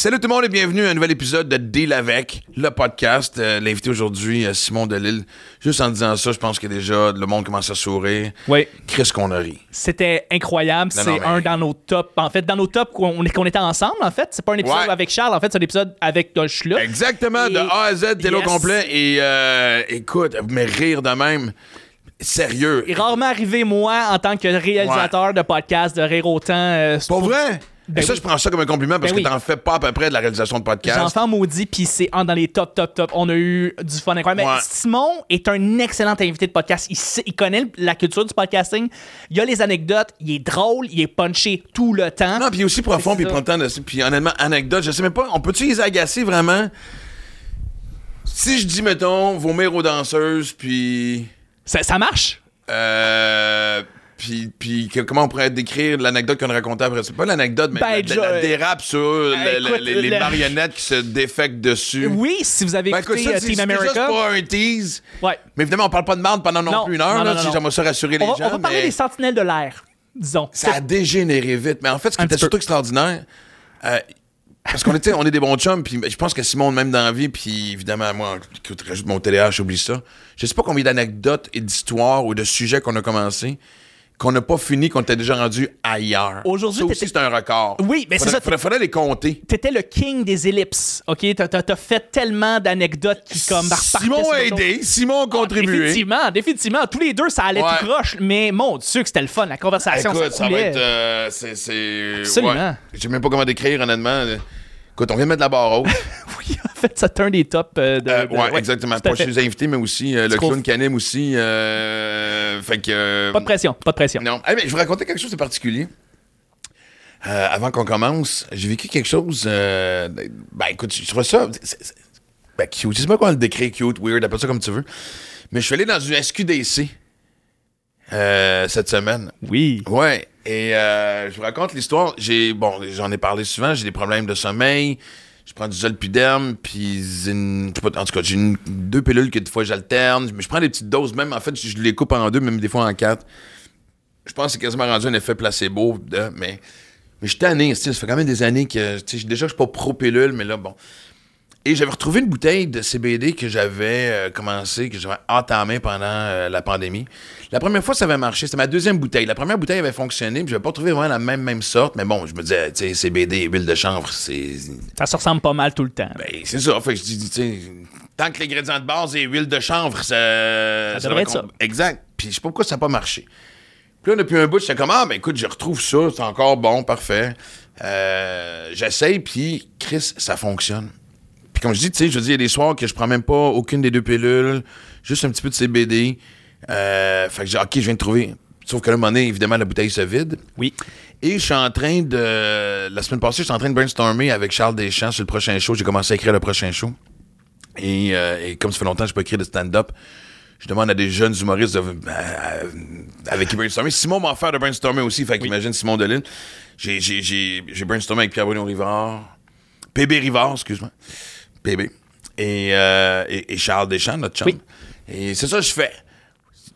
Salut tout le monde et bienvenue à un nouvel épisode de Deal avec, le podcast. Euh, L'invité aujourd'hui, euh, Simon Delille. Juste en disant ça, je pense que déjà le monde commence à sourire. Oui. Chris qu'on a ri? C'était incroyable. C'est mais- un dans nos tops. En fait, dans nos tops qu'on était ensemble, en fait. C'est pas un épisode Ouais. avec Charles, en fait, c'est un épisode avec suis là. Exactement, de Et- A à Z, t'es Yes. complet. Et euh, écoute, mais rire de même, sérieux. Il est rarement arrivé, moi, en tant que réalisateur de podcast, de rire autant. euh, Pas vrai? Ben Et ça, oui. je prends ça comme un compliment parce Ben que oui. t'en fais pas à peu près de la réalisation de podcast. J'en maudit, puis c'est un dans les top, top, top. On a eu du fun incroyable. Ouais. Mais Simon est un excellent invité de podcast. Il, sait- il connaît la culture du podcasting. Il a les anecdotes. Il est drôle. Il est punché tout le temps. Non, puis il est aussi profond, puis il prend le temps de. Puis honnêtement, anecdote, je sais même pas, on peut-tu les agacer vraiment? Si je dis, mettons, vomir aux danseuses, puis. Ça, ça marche? Euh. Puis, puis que- comment on pourrait décrire l'anecdote qu'on racontait après? C'est pas l'anecdote, mais Ben, la, la- la je- dérape sur le- écoute, les, les le- marionnettes qui se défectent dessus. Oui, si vous avez Ben, écoute, écouté ça, euh, Team America. c'est pas un tease. Ouais. Mais évidemment, on parle pas de merde pendant non, Non, plus une heure. non, là, non, si J'aimerais ça rassurer les On va, gens. on va parler mais des sentinelles de l'air, disons. Ça a dégénéré vite. Mais en fait, ce qui Un était peu. surtout extraordinaire, euh, parce qu'on était, on est des bons chums, puis je pense que Simon, même dans la vie, puis évidemment, moi, écoute, rajoute mon TDAH, j'oublie ça. Je sais pas combien d'anecdotes et d'histoires ou de sujets qu'on a commencé, qu'on n'a pas fini, qu'on était déjà rendu ailleurs. Aujourd'hui, ça aussi, t'étais- c'est un record. Oui, mais c'est ça, Faudrait, faudrait les compter. T'étais le king des ellipses, OK? T'as, fait tellement d'anecdotes qui, comme, Simon a aidé, Simon a contribué. Définitivement, définitivement. Tous les deux, ça allait Ouais. tout croche, mais mon Dieu que c'était le fun. La conversation, Écoute, ça ça va être. euh, c'est. c'est- Absolument. ouais. Je sais même pas comment décrire, honnêtement. Écoute, on vient de mettre la barre haute. Oui, en fait, c'est un des tops euh, de... Euh, de- ouais, ouais, exactement. Pas chez les invités, mais aussi euh, le clown canim aussi. euh, fait que. euh, Pas de pression, pas de pression. Non. Eh, mais je vous racontais quelque chose de particulier. Euh, avant qu'on commence, j'ai vécu quelque chose. euh, ben écoute, je trouve ça. Ben, cute. Je sais pas comment le décrire, cute, weird, appelle ça comme tu veux. Mais je suis allé dans une SQDC euh, cette semaine. Oui. Ouais. Et euh, je vous raconte l'histoire. J'ai bon, j'en ai parlé souvent. J'ai des problèmes de sommeil. Je prends du zolpidem, puis une- je sais pas, en tout cas, j'ai deux pilules que des fois j'alterne. Mais je prends des petites doses, même en fait, je, les coupe en deux, même des fois en quatre. Je pense que c'est quasiment rendu un effet placebo, de- mais mais je suis ça fait quand même des années que déjà je suis pas pro pilule, mais là bon. Et j'avais retrouvé une bouteille de CBD que j'avais euh, commencé, que j'avais entamé pendant euh, la pandémie. La première fois, ça avait marché. C'était ma deuxième bouteille. La première bouteille avait fonctionné, puis je n'avais pas trouvé vraiment la même, même sorte. Mais bon, je me disais, tu sais, CBD, huile de chanvre, c'est. Ça se ressemble pas mal tout le temps. Ben, c'est ça. Fait que je dis, tu sais, tant que l'ingrédient de base est huile de chanvre, ça. Ça devrait va être ça. Exact. Puis je sais pas pourquoi ça n'a pas marché. Puis là, depuis un bout, j'étais comme, ah, ben écoute, je retrouve ça, c'est encore bon, parfait. Euh, J'essaye, puis Chris, ça fonctionne. Puis comme je dis, tu sais, je veux dire, il y a des soirs que je prends même pas aucune des deux pilules, juste un petit peu de CBD. Euh, fait que j'ai, ok, je viens de trouver. Sauf que là, à un moment donné, évidemment, la bouteille se vide. Oui. Et je suis en train de. La semaine passée, je suis en train de brainstormer avec Charles Deschamps sur le prochain show. J'ai commencé à écrire le prochain show. Et, euh, et comme ça fait longtemps que je peux écrire de stand-up, je demande à des jeunes humoristes de- euh, avec qui brainstormer. Simon m'a offert de brainstormer aussi, fait qu'imagine Simon. J'ai, j'ai, j'ai, j'ai brainstormé avec Pierre-Bruno Rivard, PB Rivard, excuse-moi. PB. Et, euh, et, et Charles Deschamps, notre chum. Oui. Et c'est ça que je fais.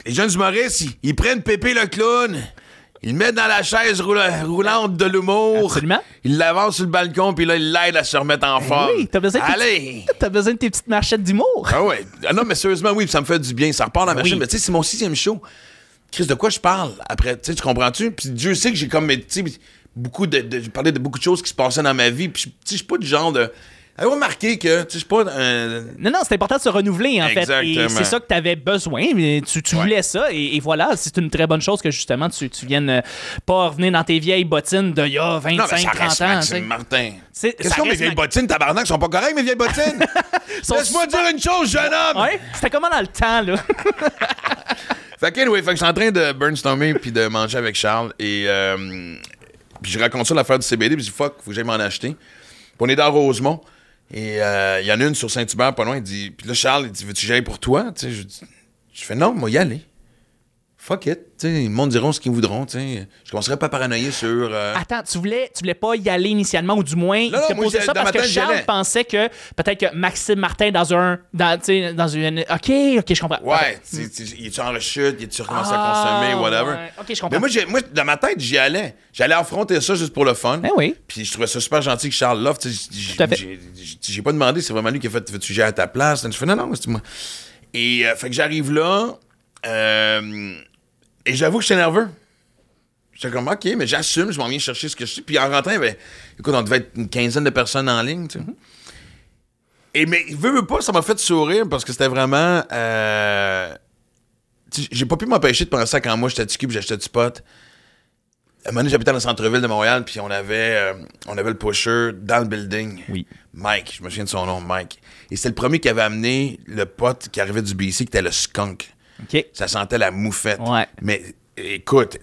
Les jeunes humoristes, ils, ils prennent Pépé le clown, ils le mettent dans la chaise roula- roulante de l'humour. Absolument. Ils l'avancent sur le balcon, puis là, ils l'aident à se remettre en forme. Oui, t'as besoin de tes Allez! T'as besoin de tes petites marchettes d'humour. Ah ouais. Ah non, mais sérieusement, oui, ça me fait du bien. Ça repart dans la machine. Oui. Mais tu sais, c'est mon sixième show. Chris, de quoi je parle après? Tu sais, tu comprends-tu? Puis Dieu sait que j'ai comme, tu sais, beaucoup de, de- j'ai parlé de beaucoup de choses qui se passaient dans ma vie. Puis, tu sais, je suis pas du genre de. Avez-vous remarqué que, tu sais, pas un. Non, non, c'est important de se renouveler, en fait. Et c'est ça que tu avais besoin. mais Tu, tu Ouais. voulais ça. Et, et voilà, c'est une très bonne chose que justement, tu, tu viennes euh, pas revenir dans tes vieilles bottines d'il y a 25, Non, mais ça 30 reste ans. Maxime. Martin. C'est- Qu'est-ce qu'on mes reste vieilles bottines, tabarnak, sont pas correctes, mes vieilles bottines? Laisse-moi dire une chose, jeune homme! Ouais, c'était comment dans le temps, là? Fait que, anyway, fait que je suis en train de brainstormer puis de manger avec Charles et euh, puis je raconte ça l'affaire du CBD puis je dis fuck, faut que j'aille m'en acheter. Puis on est dans Rosemont et euh, il y en a une sur Saint-Hubert pas loin, il dit puis là Charles il dit veux-tu que j'aille pour toi? Tu sais je je fais non, moi y aller. Fuck it. Tu sais, le monde diront ce qu'ils voudront. tu sais. Je commencerai pas à paranoïer sur. euh, Attends, tu voulais, tu voulais pas y aller initialement, ou du moins, il non, te posait ça parce que Charles pensait que peut-être que Maxime Martin dans un. Dans, dans une. Ok, ok, je comprends. Ouais, il est-tu en rechute, il est-tu recommencé à Ah, consommer, whatever. ouais. Ok, je comprends. Mais moi, moi, dans ma tête, j'y allais. J'allais affronter ça juste pour le fun. Ben oui. Puis je trouvais ça super gentil que Charles j'ai- j'ai pas demandé, c'est vraiment lui qui a fait Veux-tu gérer à ta place Je fais Non, non, c'est moi. Et euh, fait que j'arrive là. euh, et j'avoue que j'étais nerveux. J'étais comme, OK, mais j'assume, je m'en viens chercher ce que je suis. Puis en rentrant, ben, écoute, on devait être une quinzaine de personnes en ligne, tu sais. Et mais, veux, veux pas, ça m'a fait sourire parce que c'était vraiment. euh, j'ai pas pu m'empêcher de penser à quand moi j'étais petit puis j'achetais du pot. À un moment donné, j'habitais dans le centre-ville de Montréal, puis on avait, euh, on avait le pusher dans le building. Oui. Mike, je me souviens de son nom, Mike. Et c'est le premier qui avait amené le pot qui arrivait du BC, qui était le skunk. Ça sentait la moufette. Ouais. Mais écoute,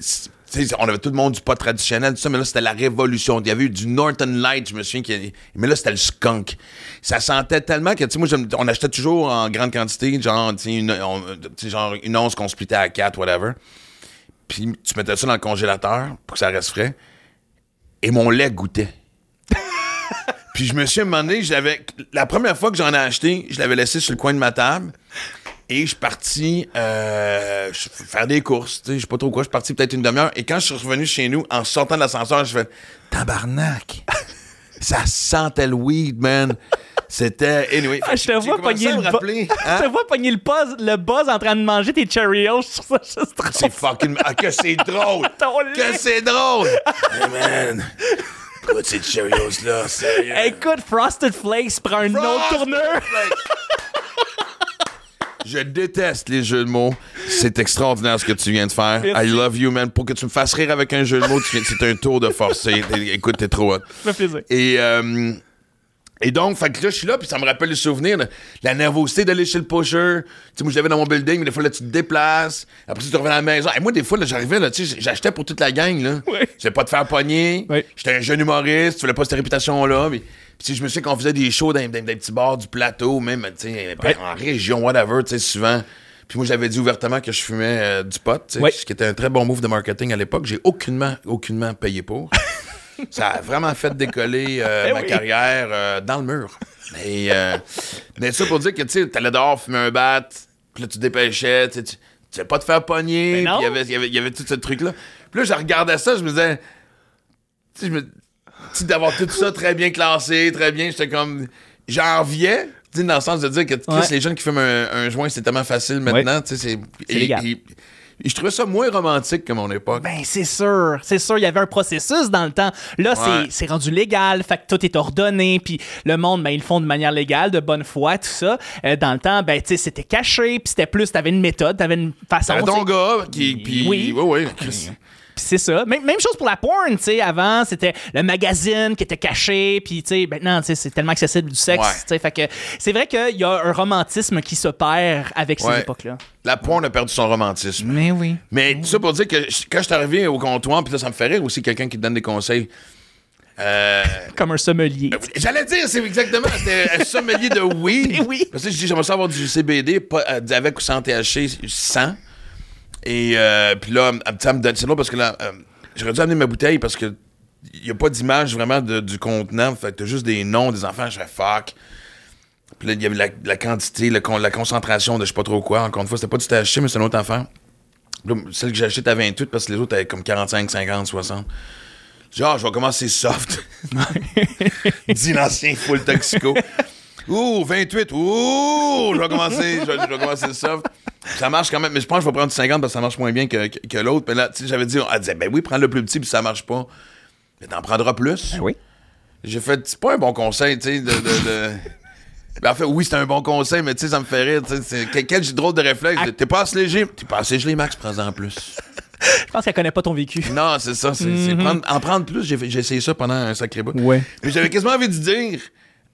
on avait tout le monde du pot traditionnel, tout ça, mais là, c'était la révolution. Il y avait eu du Northern Light, je me souviens. qu'il y a- Mais là, c'était le skunk. Ça sentait tellement que, tu sais, moi, on achetait toujours en grande quantité, genre, tu une, on- genre une once qu'on splittait à quatre, whatever. Puis tu mettais ça dans le congélateur pour que ça reste frais. Et mon lait goûtait. Puis je me suis demandé, j'avais la première fois que j'en ai acheté, je l'avais laissé sur le coin de ma table. Et je suis parti euh, faire des courses. Je sais pas trop quoi. Je suis parti peut-être une demi-heure. Et quand je suis revenu chez nous, en sortant de l'ascenseur, je fais Tabarnak! Ça sentait le weed, man. C'était. Anyway. Ah, je te vois pogner le rappeler. hein? Je te vois pogner le buzz, le buzz en train de manger tes Cheerios. Trouve ça. C'est fucking. Ah, que c'est drôle! Que c'est drôle! hey, man! Écoute, ces Cheerios-là, sérieux? Écoute, Frosted Flakes prend une autre Frosted. Flakes. Je déteste les jeux de mots. C'est extraordinaire ce que tu viens de faire. Merci. I love you, man. Pour que tu me fasses rire avec un jeu de mots, viens- c'est un tour de forcé. Écoute, t'es trop hot. Ça fait plaisir. Et, euh, et donc, fait que là, je suis là, puis ça me rappelle le souvenir, de la nervosité d'aller chez le pusher. Tu sais, moi, je l'avais dans mon building, mais des fois, là, tu te déplaces. Après, tu reviens à la maison. Et moi, des fois, là, j'arrivais, là, tu sais, j'achetais pour toute la gang, là. Ouais. Je voulais pas te faire pogner. Ouais. J'étais un jeune humoriste, tu voulais pas cette réputation-là. Mais, puis, je me souviens qu'on faisait des shows dans, des petits bars du plateau, même, tu sais, Ouais. en région, whatever, tu sais, souvent. Puis moi, j'avais dit ouvertement que je fumais euh, du pot, Ouais. ce qui était un très bon move de marketing à l'époque. J'ai aucunement, aucunement payé pour. Ça a vraiment fait décoller euh, Eh ma oui. carrière euh, dans le mur. Euh, mais ça pour dire que tu sais, t'allais dehors fumer un bat, puis là tu te dépêchais, tu sais, tu tu veux pas te faire pogner, Mais puis il y avait- y avait, il y avait tout ce truc-là. Puis là, je regardais ça, je me disais, je me- d'avoir tout ça très bien classé, très bien, j'étais comme, j'enviais, dans le sens de dire que Ouais. les jeunes qui fument un, un joint, c'est tellement facile maintenant, c'est... C'est et- légal. et- et je trouvais ça moins romantique que mon époque. Ben, c'est sûr. C'est sûr, il y avait un processus dans le temps. Là, c'est- Ouais. c'est rendu légal, fait que tout est ordonné, puis le monde, ben, ils le font de manière légale, de bonne foi, tout ça. Euh, dans le temps, ben, tu sais, c'était caché, puis c'était plus, t'avais une méthode, t'avais une façon. T'avais ton gars qui... Puis, Oui. oui, oui. Puis c'est ça. Même, même chose pour la porn, tu sais. Avant, c'était le magazine qui était caché, puis tu sais, maintenant, tu sais, c'est tellement accessible du sexe, Ouais. tu sais. Fait que c'est vrai qu'il y a un romantisme qui se perd avec ces Ouais. époques-là. La porn a perdu son romantisme. Mais oui. Mais tout ça pour dire que quand je suis arrivé au comptoir, puis là, ça me fait rire aussi quelqu'un qui te donne des conseils. Euh, Comme un sommelier. J'allais dire, c'est exactement, c'était un sommelier de. Eh oui. Parce que je dis, j'aimerais ça avoir du CBD, pas, euh, avec ou sans THC, sans. Et euh, puis là, elle- ça me donne, c'est parce que là, euh, j'aurais dû amener ma bouteille parce que il n'y a pas d'image vraiment de- du contenant. Fait que t'as juste des noms des enfants. Je fais fuck. Puis là, il y avait la, la quantité, le con- la concentration de je sais pas trop quoi. Encore une fois, c'était pas du THC, mais c'est une autre. Puis là, celle que j'ai achetée, t'as 28 parce que les autres, avaient comme 45, 50, 60. Genre, je vais commencer soft. Dit l'ancien full toxico. Ouh, 28. Ouh, je vais commencer, je je vais commencer soft. Ça marche quand même, mais je pense que je vais prendre du 50 parce que ça marche moins bien que, que, que l'autre. Mais là, tu sais, j'avais dit, elle disait, ben oui, prends le plus petit, puis ça marche pas. Mais t'en prendras plus. oui. J'ai fait, c'est pas un bon conseil, tu sais, de. de, de- Ben, en fait, oui, c'est un bon conseil, mais tu sais, ça me fait rire. Quel, quel drôle de réflexe. T'es pas assez léger. T'es pas assez gelé, Max, prends-en plus. Je pense qu'elle connaît pas ton vécu. Non, c'est ça. C'est, c'est prendre- en prendre plus. J'ai essayé ça pendant un sacré bout. Ouais. Mais j'avais quasiment envie de dire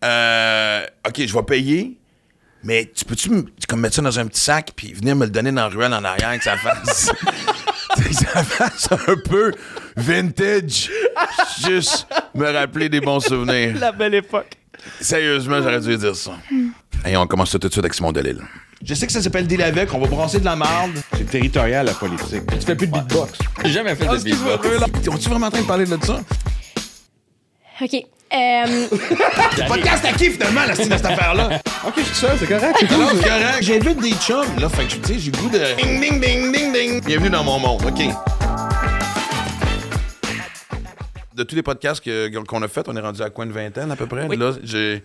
euh, OK, je vais payer, mais tu peux-tu me- comme mettre ça dans un petit sac puis venir me le donner dans la ruelle en arrière que ça fasse. que ça fasse un peu vintage. Juste me rappeler des bons souvenirs. La belle époque. Sérieusement, j'aurais dû dire ça. Et on commence ça tout de suite avec Simon Delille. Je sais que ça s'appelle deal avec, on va brasser de la marde. C'est territorial, la politique. Tu fais plus de beatbox. J'ai jamais fait de Excuse-moi, beatbox. là. On-tu vraiment en train de parler de ça? OK. Euh, Podcast à qui finalement, la style de cette affaire-là? OK, je suis seul, c'est correct. Non, c'est correct. J'invite des chums, là. Fait que, tu sais, j'ai le goût de. Ding, ding, ding, ding, ding. Bienvenue dans mon monde, OK. De tous les podcasts que- qu'on a fait, on est rendu à quoi une vingtaine à peu près? Là, j'ai.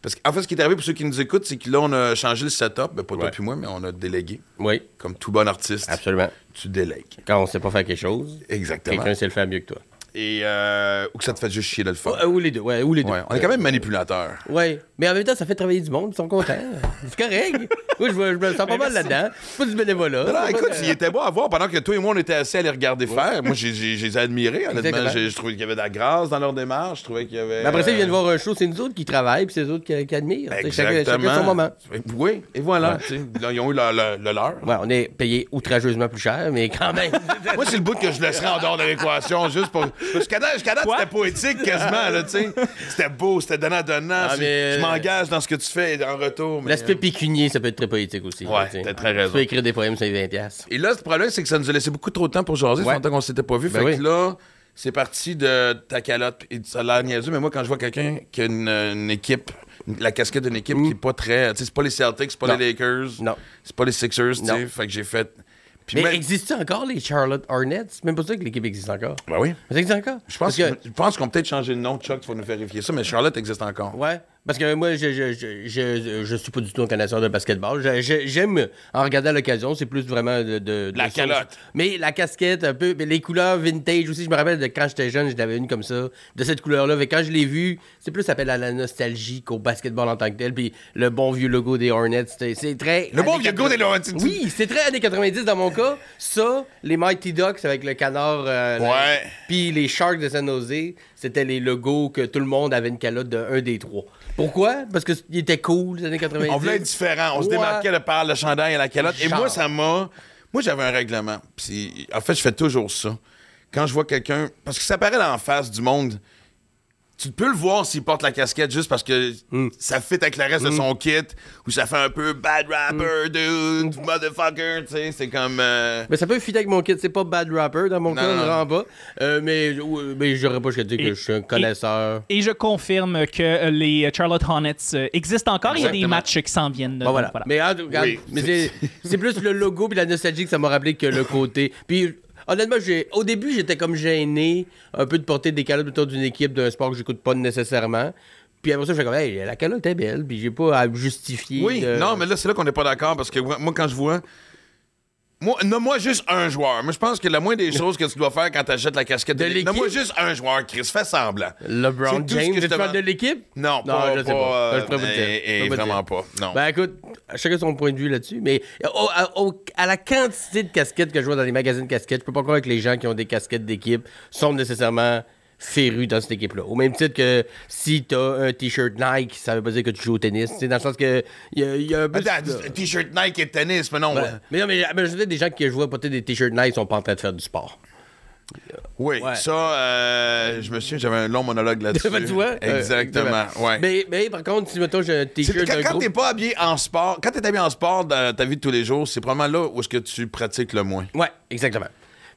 Parce qu'en fait, ce qui est arrivé pour ceux qui nous écoutent, c'est que là, on a changé le setup. Ben, pas toi Ouais. puis moi, mais on a délégué. Oui, Comme tout bon artiste, absolument. tu délègues. Quand on sait pas faire quelque chose, Exactement. quelqu'un sait le faire mieux que toi. Et euh, ou que ça te fait juste chier de le faire. Ou les deux, ouais, ou les deux. Ouais, on est quand même manipulateur. Ouais, mais en même temps, ça fait travailler du monde, ils sont contents. C'est correct. Moi, je, me- je me sens pas mal là-dedans. C'est pas du bénévolat. Non, non, écoute, il était beau à voir pendant que toi et moi, on était assis à les regarder faire. Moi, j'ai- j'ai- je les ai admirés, honnêtement. Exactement. J'ai- Je trouvais qu'il y avait de la grâce dans leur démarche. Je trouvais qu'il y avait. Mais après ça, ils viennent euh, voir un show, c'est nous autres qui travaillent, puis c'est eux autres qui, qui admirent. Sais, Chacun, Exactement. chacun son moment. Oui, et voilà. tu sais, là, ils ont eu le, le- le leur. Ouais, on est payé outrageusement plus cher, mais quand même. Moi, c'est le bout que je laisserais en dehors de l'équation, juste pour. Jusqu'à date, jusqu'à date, Quoi? c'était poétique quasiment, là, tu sais. C'était beau, c'était donnant-donnant. Ah, C'est- mais- Je m'engage dans ce que tu fais en retour. mais- L'aspect pécunier, ça peut être très poétique aussi. Ouais, tu sais. t'as très raison. Tu peux écrire des poèmes sur les 20$. piastres. Et là, le problème, c'est que ça nous a laissé beaucoup trop de temps pour jaser. Ça Ouais. longtemps qu'on s'était pas vu. Ben fait oui. que là, c'est parti de ta calotte. Et ça a l'air niaiseux, mais moi, quand je vois quelqu'un qui a une, une équipe, la casquette d'une équipe qui est pas très. Tu sais, c'est pas les Celtics, c'est pas Mm. Non. les Lakers, Non. c'est pas les Sixers, tu sais. Non. Fait que j'ai fait. Puis Mais même- existe encore les Charlotte Hornets? C'est même pas ça que l'équipe existe encore. Ben oui. Mais ça existe encore? Je pense, Parce que... que- je pense qu'on peut peut-être changer le nom de Chuck, tu vas nous vérifier ça, mais Charlotte existe encore. Ouais, parce que moi, je, je, je, je, je suis pas du tout un connaisseur de basketball. J'aime en regarder à l'occasion, c'est plus vraiment de, de- de La sauce. calotte. Mais la casquette, un peu, mais les couleurs vintage aussi. Je me rappelle de quand j'étais jeune, j'en avais une comme ça, de cette couleur-là. Mais quand je l'ai vue, c'est plus appelé à la nostalgie qu'au basketball en tant que tel. Puis le bon vieux logo des Hornets, c'est très. Le bon vieux logo 80. des Hornets. Oui, c'est très années 90 dans mon cas. Ça, les Mighty Ducks avec le canard. euh, Ouais. Puis les Sharks de San Jose, c'était les logos que tout le monde avait une calotte de un des trois. Pourquoi? Parce qu'ils étaient cool, les années 90. On voulait être différent. On se démarquait de par le chandail et la calotte. Et moi, ça m'a. Moi, j'avais un règlement. Puis, en fait, je fais toujours ça. Quand je vois quelqu'un. Parce que ça paraît la face du monde. Tu peux le voir s'il porte la casquette juste parce que Hmm. ça fit avec le reste de son kit ou ça fait un peu bad rapper, Hmm. dude, motherfucker, tu sais, c'est comme. euh, Mais ça peut fitter avec mon kit. C'est pas bad rapper dans mon Non, cas, non. pas. Euh, mais euh, mais j'aurais pas jusqu'à dire que Et- je suis un connaisseur. Et je confirme que euh, les Charlotte Hornets existent encore. Il y a des matchs qui s'en viennent. Bon, donc voilà. voilà. Mais regarde, Oui. mais c'est plus le logo puis la nostalgie que ça m'a rappelé que le côté. Puis honnêtement, j'ai, au début, j'étais comme gêné un peu de porter des calottes autour d'une équipe d'un sport que j'écoute pas nécessairement. Puis après ça, je comme, hey, la calotte est belle, puis j'ai pas à justifier. Oui, de- non, mais là, c'est là qu'on n'est pas d'accord parce que moi, quand je vois. Moi, nomme-moi juste un joueur. Moi, je pense que la moindre des choses que tu dois faire quand tu achètes la casquette de, De l'équipe. Nomme-moi juste un joueur, Chris. Fais semblant. LeBron James, tu parles de l'équipe? Non, Non, pas, je sais pas, pas. euh, Je pourrais pas te dire. et- pas te vraiment dire. pas. Non. Ben écoute, chacun son point de vue là-dessus, mais au- à, au- à la quantité de casquettes que je vois dans les magasins de casquettes, je peux pas croire que les gens qui ont des casquettes d'équipe sont nécessairement férus dans cette équipe-là. Au même titre que si t'as un t-shirt Nike, ça veut pas dire que tu joues au tennis. C'est dans le sens que il y, a- il y a un peu... Attends, un t-shirt Nike et tennis, mais non. Ouais. Mais non, mais, mais je veux dire, des gens qui je vois porter des t-shirts Nike sont pas en train de faire du sport. Oui, Ouais. ça, euh, je me souviens, j'avais un long monologue là-dessus. Ben, tu vois? Euh, Exactement, ouais. Mais, mais par contre, si mettons j'ai un t-shirt quand quand t'es pas habillé en sport, quand t'es habillé en sport dans ta vie de tous les jours, c'est probablement là où est-ce que tu pratiques le moins. Ouais, exactement.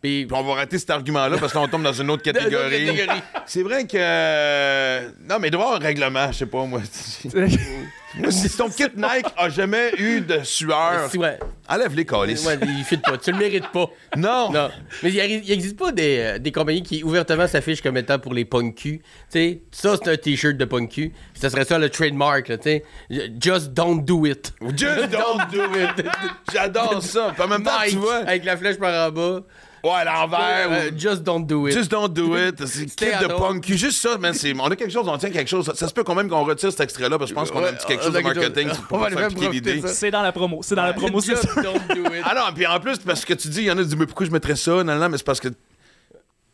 Puis, Puis on va rater cet argument-là parce qu'on tombe dans une autre catégorie. catégorie. C'est vrai que. euh, Non, mais il doit y avoir un règlement, je sais pas, moi. Si ton kit Nike a jamais eu de sueur, si, ouais. enlève les calices. Ouais, il fit pas. Tu le mérites pas. Non! Non. Mais il n'existe pas des, euh, des compagnies qui ouvertement s'affichent comme étant pour les punk. Tu sais, ça, c'est un t-shirt de punk cul. Ça serait ça le trademark, là, tu sais. Just don't do it. Just don't do it! J'adore ça! Puis en même temps, tu Nike, vois, avec la flèche par en bas. Ouais, à l'envers. Euh, ou- just don't do it. Just don't do it. C'est at de punk. Juste ça, man. On a quelque chose, on tient quelque chose. Ça, ça se peut quand même qu'on retire cet extrait-là parce que je pense qu'on a un petit quelque chose de marketing pour profiter, l'idée. C'est dans la promo. C'est dans la promo, c'est Just ça. don't do it. Ah non, puis en plus, parce que tu dis, il y en a qui disent, mais pourquoi je mettrais ça? Non, non, mais c'est parce que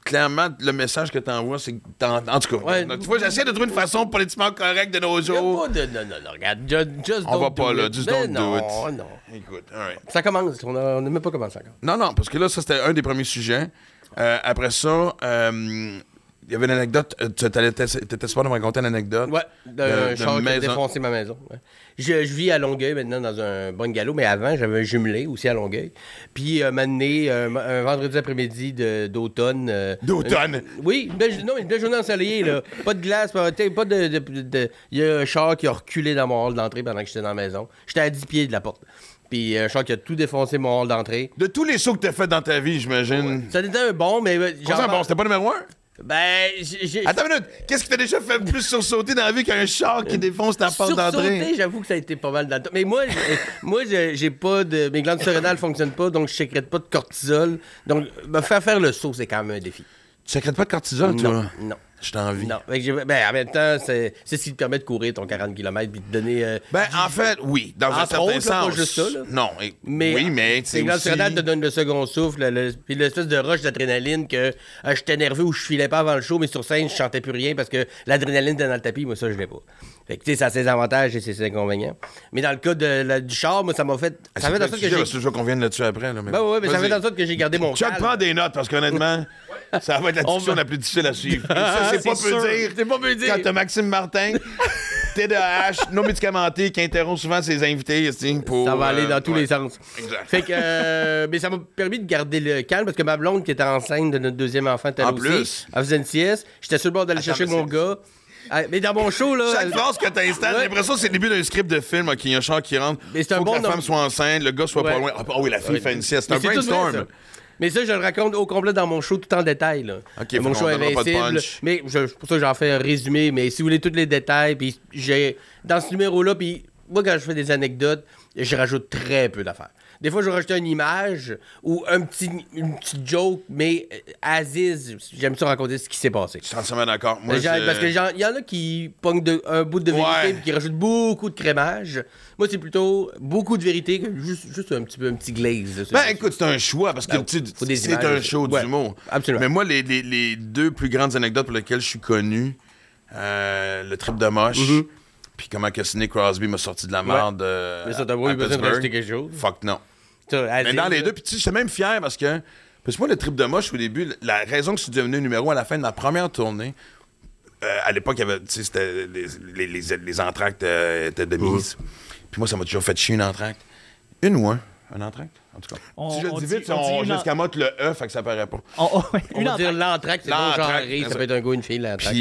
clairement, le message que t'envoies, c'est que t'en- En tout cas, Ouais. tu vois, j'essaie de trouver une façon politiquement correcte de nos jours. pas de. Non, non, non, regarde. Just, just On don't va do pas là, just don't do it. non, non. Écoute, all right. Ça commence. On n'a même pas commencé encore. Non, non, parce que là, ça, c'était un des premiers sujets. Euh, après ça, euh, il y avait une anecdote. euh, Tu t'étais supposé de me raconter une anecdote. Ouais, d'un char qui a défoncé ma maison. ouais. Je, je vis à Longueuil maintenant dans un bungalow, mais avant, j'avais un jumelé aussi à Longueuil. Puis, un moment donné, un, un vendredi après-midi d'automne. euh, D'automne? euh, oui, une belle, non, une belle journée ensoleillée, là. Pas de glace, pas, de. Il y a un char qui a reculé dans mon hall d'entrée pendant que j'étais dans la maison. J'étais à 10 pieds de la porte. Puis, un char qui a tout défoncé mon hall d'entrée. De tous les sauts que t'as fait dans ta vie, j'imagine. Ça était un bon, mais. euh, Comment ça, bon, c'était pas numéro un? Ben, j'ai. Attends une minute. Qu'est-ce qui t'a déjà fait plus sursauter dans la vie qu'un char qui défonce ta porte d'entrée? Sursauter, j'avoue que ça a été pas mal dans le temps. Mais moi, j'ai- moi j'ai pas de. Mes glandes surrénales fonctionnent pas, donc je sécrète pas de cortisol. Donc, me faire faire le saut, c'est quand même un défi. Tu sécrètes pas de cortisol, toi? Non, non. Je t'envie. Non. Ben, en même temps, c'est ce qui te permet de courir ton 40 km puis de donner. euh, Ben, en fait, oui, dans un certain autres, là, sens. pas juste ça, là. Non, et- mais, oui, mais c'est aussi... te donnent le second souffle, le- le- puis l'espèce de rush d'adrénaline que euh, j'étais nerveux ou je filais pas avant le show, mais sur scène, je chantais plus rien parce que l'adrénaline était dans le tapis, moi, ça, je l'ai pas. Fait que, tu sais, ça a ses avantages et ses inconvénients. Mais dans le cas de, la- du char, moi, ça m'a fait. Ah, Ça fait pas sorte que je veux qu'on vienne là-dessus après. Là, mais Ben ouais, mais ça fait en sorte que j'ai gardé mon Chuck, prends des notes, parce qu'honnêtement, ça va être la discussion la plus difficile à suivre. Et ça, c'est pas peu dire. C'est pas peu dire. Quand t'as Maxime Martin, TDAH, non médicamenté, qui interrompt souvent ses invités, pour... Ça va aller euh, dans tous ouais. les sens. Exact. Fait que, euh, mais ça m'a permis de garder le calme parce que ma blonde qui était enceinte de notre deuxième enfant, elle En aussi, plus? elle faisait une sieste. J'étais sur le bord d'aller chercher mon gars. Ah, Mais dans mon show, là. Chaque phrase que t'installes, j'ai l'impression que c'est le début d'un script de film, OK, il y a un char qui rentre, Mais c'est un faut bon que la femme soit enceinte, le gars soit pas loin. Ah ah oui, la fille fait une sieste. C'est un brainstorm. Mais ça, je le raconte au complet dans mon show, tout en détail. Là. Mon show invincible. Mais je, pour ça, j'en fais un résumé. Mais si vous voulez tous les détails, puis j'ai dans ce numéro-là, puis moi, quand je fais des anecdotes, je rajoute très peu d'affaires. Des fois, je vais rajouter une image ou un petit, une petite joke, mais euh, Aziz, j'aime ça raconter ce qui s'est passé. Je suis entièrement d'accord. Moi, Genre, je- Parce que il y en a qui pognent de- un bout de vérité Ouais. puis qui rajoutent beaucoup de crémage. Moi, c'est plutôt beaucoup de vérité que juste, juste un petit peu un petit glaze. là, Ben écoute, c'est un choix parce que Ben, tu sais, faut des c'est images un show Ouais, d'humour. absolument. Mais moi, les, les- les deux plus grandes anecdotes pour lesquelles je suis connu, euh, le trip de moche, puis comment que Sidney Crosby m'a sorti de la merde. euh. Mais ça t'a pas eu besoin de rajouter quelque chose? Fuck non. Mais dans les deux, puis tu sais, j'étais même fier parce que. Parce que moi, le trip de moche, au début, la raison que je suis devenu numéro un à la fin de ma première tournée, euh, à l'époque, il y avait, tu sais, c'était les, les, les, les entractes euh, étaient de mise. Puis moi, ça m'a toujours fait chier une entracte. Une ou un? Un entracte? En tout cas. On- si je le on dis vite, on jusqu'à le E, fait que ça paraît pas. On- on- On une va dire entracte. l'entracte, c'est genré. c'est Ça peut être un ou une fille, l'entracte,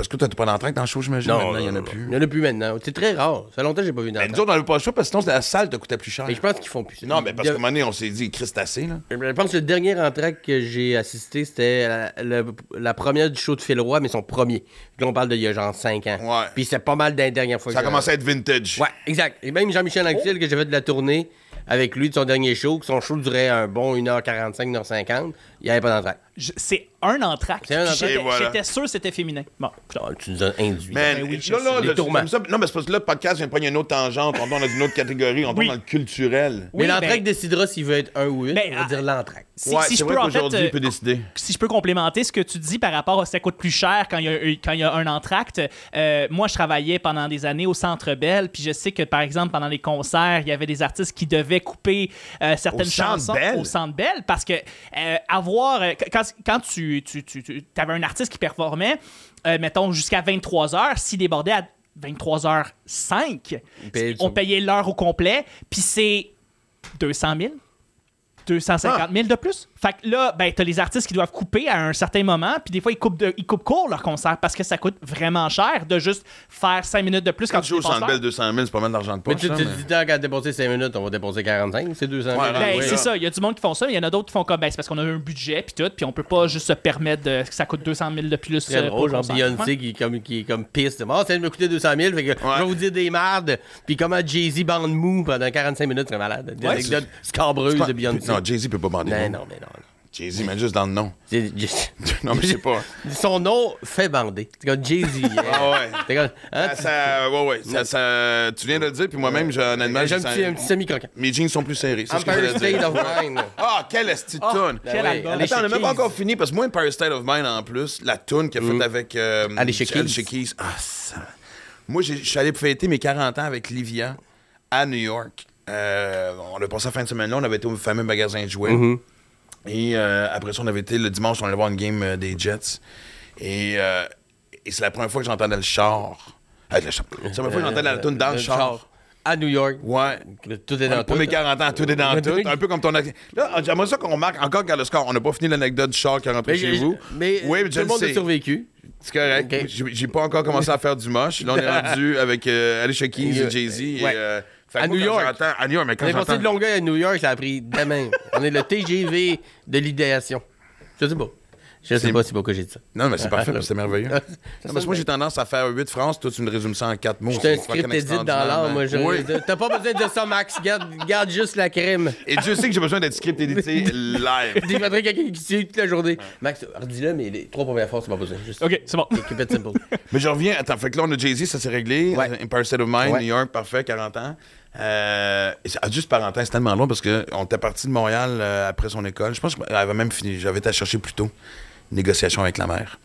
Tu tu- parce que toi, t'as pas d'entracte dans le show, j'imagine. Non, Maintenant, il y en a plus. Il y en a plus maintenant. C'est très rare. Ça fait longtemps que j'ai pas vu Mais d'entracte. nous autres, on n'avait pas le choix parce que sinon, la salle te coûtait plus cher. Mais je pense qu'ils font plus. Non, mais parce qu'à un moment donné, on s'est dit, Christ, assez, là. Je pense que le dernier entracte que j'ai assisté, c'était la, première du show de Phil Roy, mais son premier. Là, on parle d'il y a genre 5 ans. Ouais. Puis c'est pas mal des dernières fois Ça a que commencé à être vintage. Ouais, exact. Et même Jean-Michel Anctil, que j'ai fait de la tournée avec lui de son dernier show, que son show durait un bon 1h45, 1h50, il n'y avait pas d'entracte. Je- C'est un entracte. J'étais voilà. sûr que c'était féminin. Bon, Ah, tu nous as induit. Man, Ben oui, là, là, là, ça. Non, mais c'est parce que là, le podcast vient de prendre une autre tangente. On tombe dans une autre catégorie. On tombe Oui. dans le culturel. mais Oui, l'entracte ben- décidera s'il veut être un ou une. Ben, on va ah, dire l'entracte. si, ouais, si c'est je vrai peux en fait, euh, il peut décider. si je peux complémenter ce que tu dis par rapport à ça coûte plus cher quand il y a, quand il y a un entracte, euh, moi je travaillais pendant des années au Centre Bell, puis je sais que par exemple pendant les concerts, il y avait des artistes qui devaient couper euh, certaines Au chansons au Centre Bell parce que euh, avoir euh, quand, quand tu, tu, tu, tu avais un artiste qui performait, mettons jusqu'à 23 heures, s'il débordait à 23h05, payait on payait l'heure au complet, puis c'est 200 000. 250 000 de plus. Fait que là, ben, t'as les artistes qui doivent couper à un certain moment, puis des fois, ils coupent, de- ils coupent court leur concert parce que ça coûte vraiment cher de juste faire 5 minutes de plus quand, Quand tu joues au Centre l'heure. Bell, 200 000, c'est pas mal d'argent de Mais poche. tu ça, te mais- dis, tant qu'à dépenser 5 minutes, on va dépenser 45, c'est 200 000. Ouais, Ben, oui, c'est ça, il y a du monde qui font ça, il y en a d'autres qui font comme ben, c'est parce qu'on a un budget puis tout, puis on peut pas juste se permettre de, que ça coûte 200 000 de plus. Très euh, drôle, le genre concert. Beyoncé Ouais. qui, est comme, qui est comme piste. Ah, ça me coûter 200 000, fait que je vais vous dire des mardes. Puis comment Jay-Z bande mou pendant 45 minutes, c'est malade. Des Ouais, anecdotes c'est scabreuses pas- de Beyoncé. Non, Jay-Z peut pas bander. Mais non. non, mais non. Jay-Z, mais juste dans le nom. Non, mais je sais pas. Son nom fait bander. C'est comme Jay-Z. Ah ouais. C'est comme, hein, Ça, ça- ouais, ouais. Ça, ça- tu viens de le dire, puis moi-même, j'ai- honnêtement, J'ai un j'ai- un petit semi-croquant. mes jeans sont plus serrés. C'est ce que je Empire. State of Mind. Ah, quelle esti de toune! quel oui. album. Allez, Attends, on n'a même pas encore fini, parce que moi, Empire State of Mind, en plus, la toune qu'il a faite avec euh, Alicia Keys. Ah, ça... Moi, je suis allé fêter mes 40 ans avec Livia à New York. Euh, on a passé la fin de semaine là, on avait été au fameux magasin de jouets. Et euh, après ça, on avait été le dimanche, on allait voir une game euh, des Jets. Et, euh, et c'est la première fois que j'entendais le char. Le char. C'est la première fois que j'entendais la tune dans le char. À New York. Ouais. Tout est dans Pour mes 40 ans, tout est dans tout. Un peu comme ton. Là, j'aimerais ça qu'on remarque encore quand le score. On n'a pas fini l'anecdote du char qui est rentré Mais, chez vous. mais oui, mais tout je le monde sais. a survécu. C'est correct. J'ai pas encore commencé à faire du moche. Là, on est rendu avec Alicia Keys et Jay-Z. Ouais. À New York. À New York, mais On quand est passé de. Longueuil à New York, ça a pris demain. On est le TGV de l'idéation. Je sais pas. Je sais C'est- pas si pourquoi j'ai dit ça. Non, mais c'est parfait, parce que c'est merveilleux. Non, parce que moi, j'ai tendance à faire 8 phrases. Toi, tu me résumes ça en 4 mots. Je suis un script edit dans l'âme. Moi, je- Oui. T'as pas besoin de ça, Max. Garde, garde juste la crème. Et Dieu sait que j'ai besoin d'être script édité live. Il faudrait quelqu'un qui suit toute la journée. Max, redis-le, mais les trois premières fois, c'est pas besoin. Juste OK, c'est bon. keep it simple. Mais je reviens. Attends, fait que là, on a Jay-Z, ça s'est réglé. Ouais. Empire State of Mind, Ouais. New York, parfait, 40 ans. Euh, ah, juste parenthèse, c'est tellement long parce qu'on était parti de Montréal euh, après son école. Je pense qu'elle avait même fini. J'avais été la chercher plus tôt. Négociation avec la mère.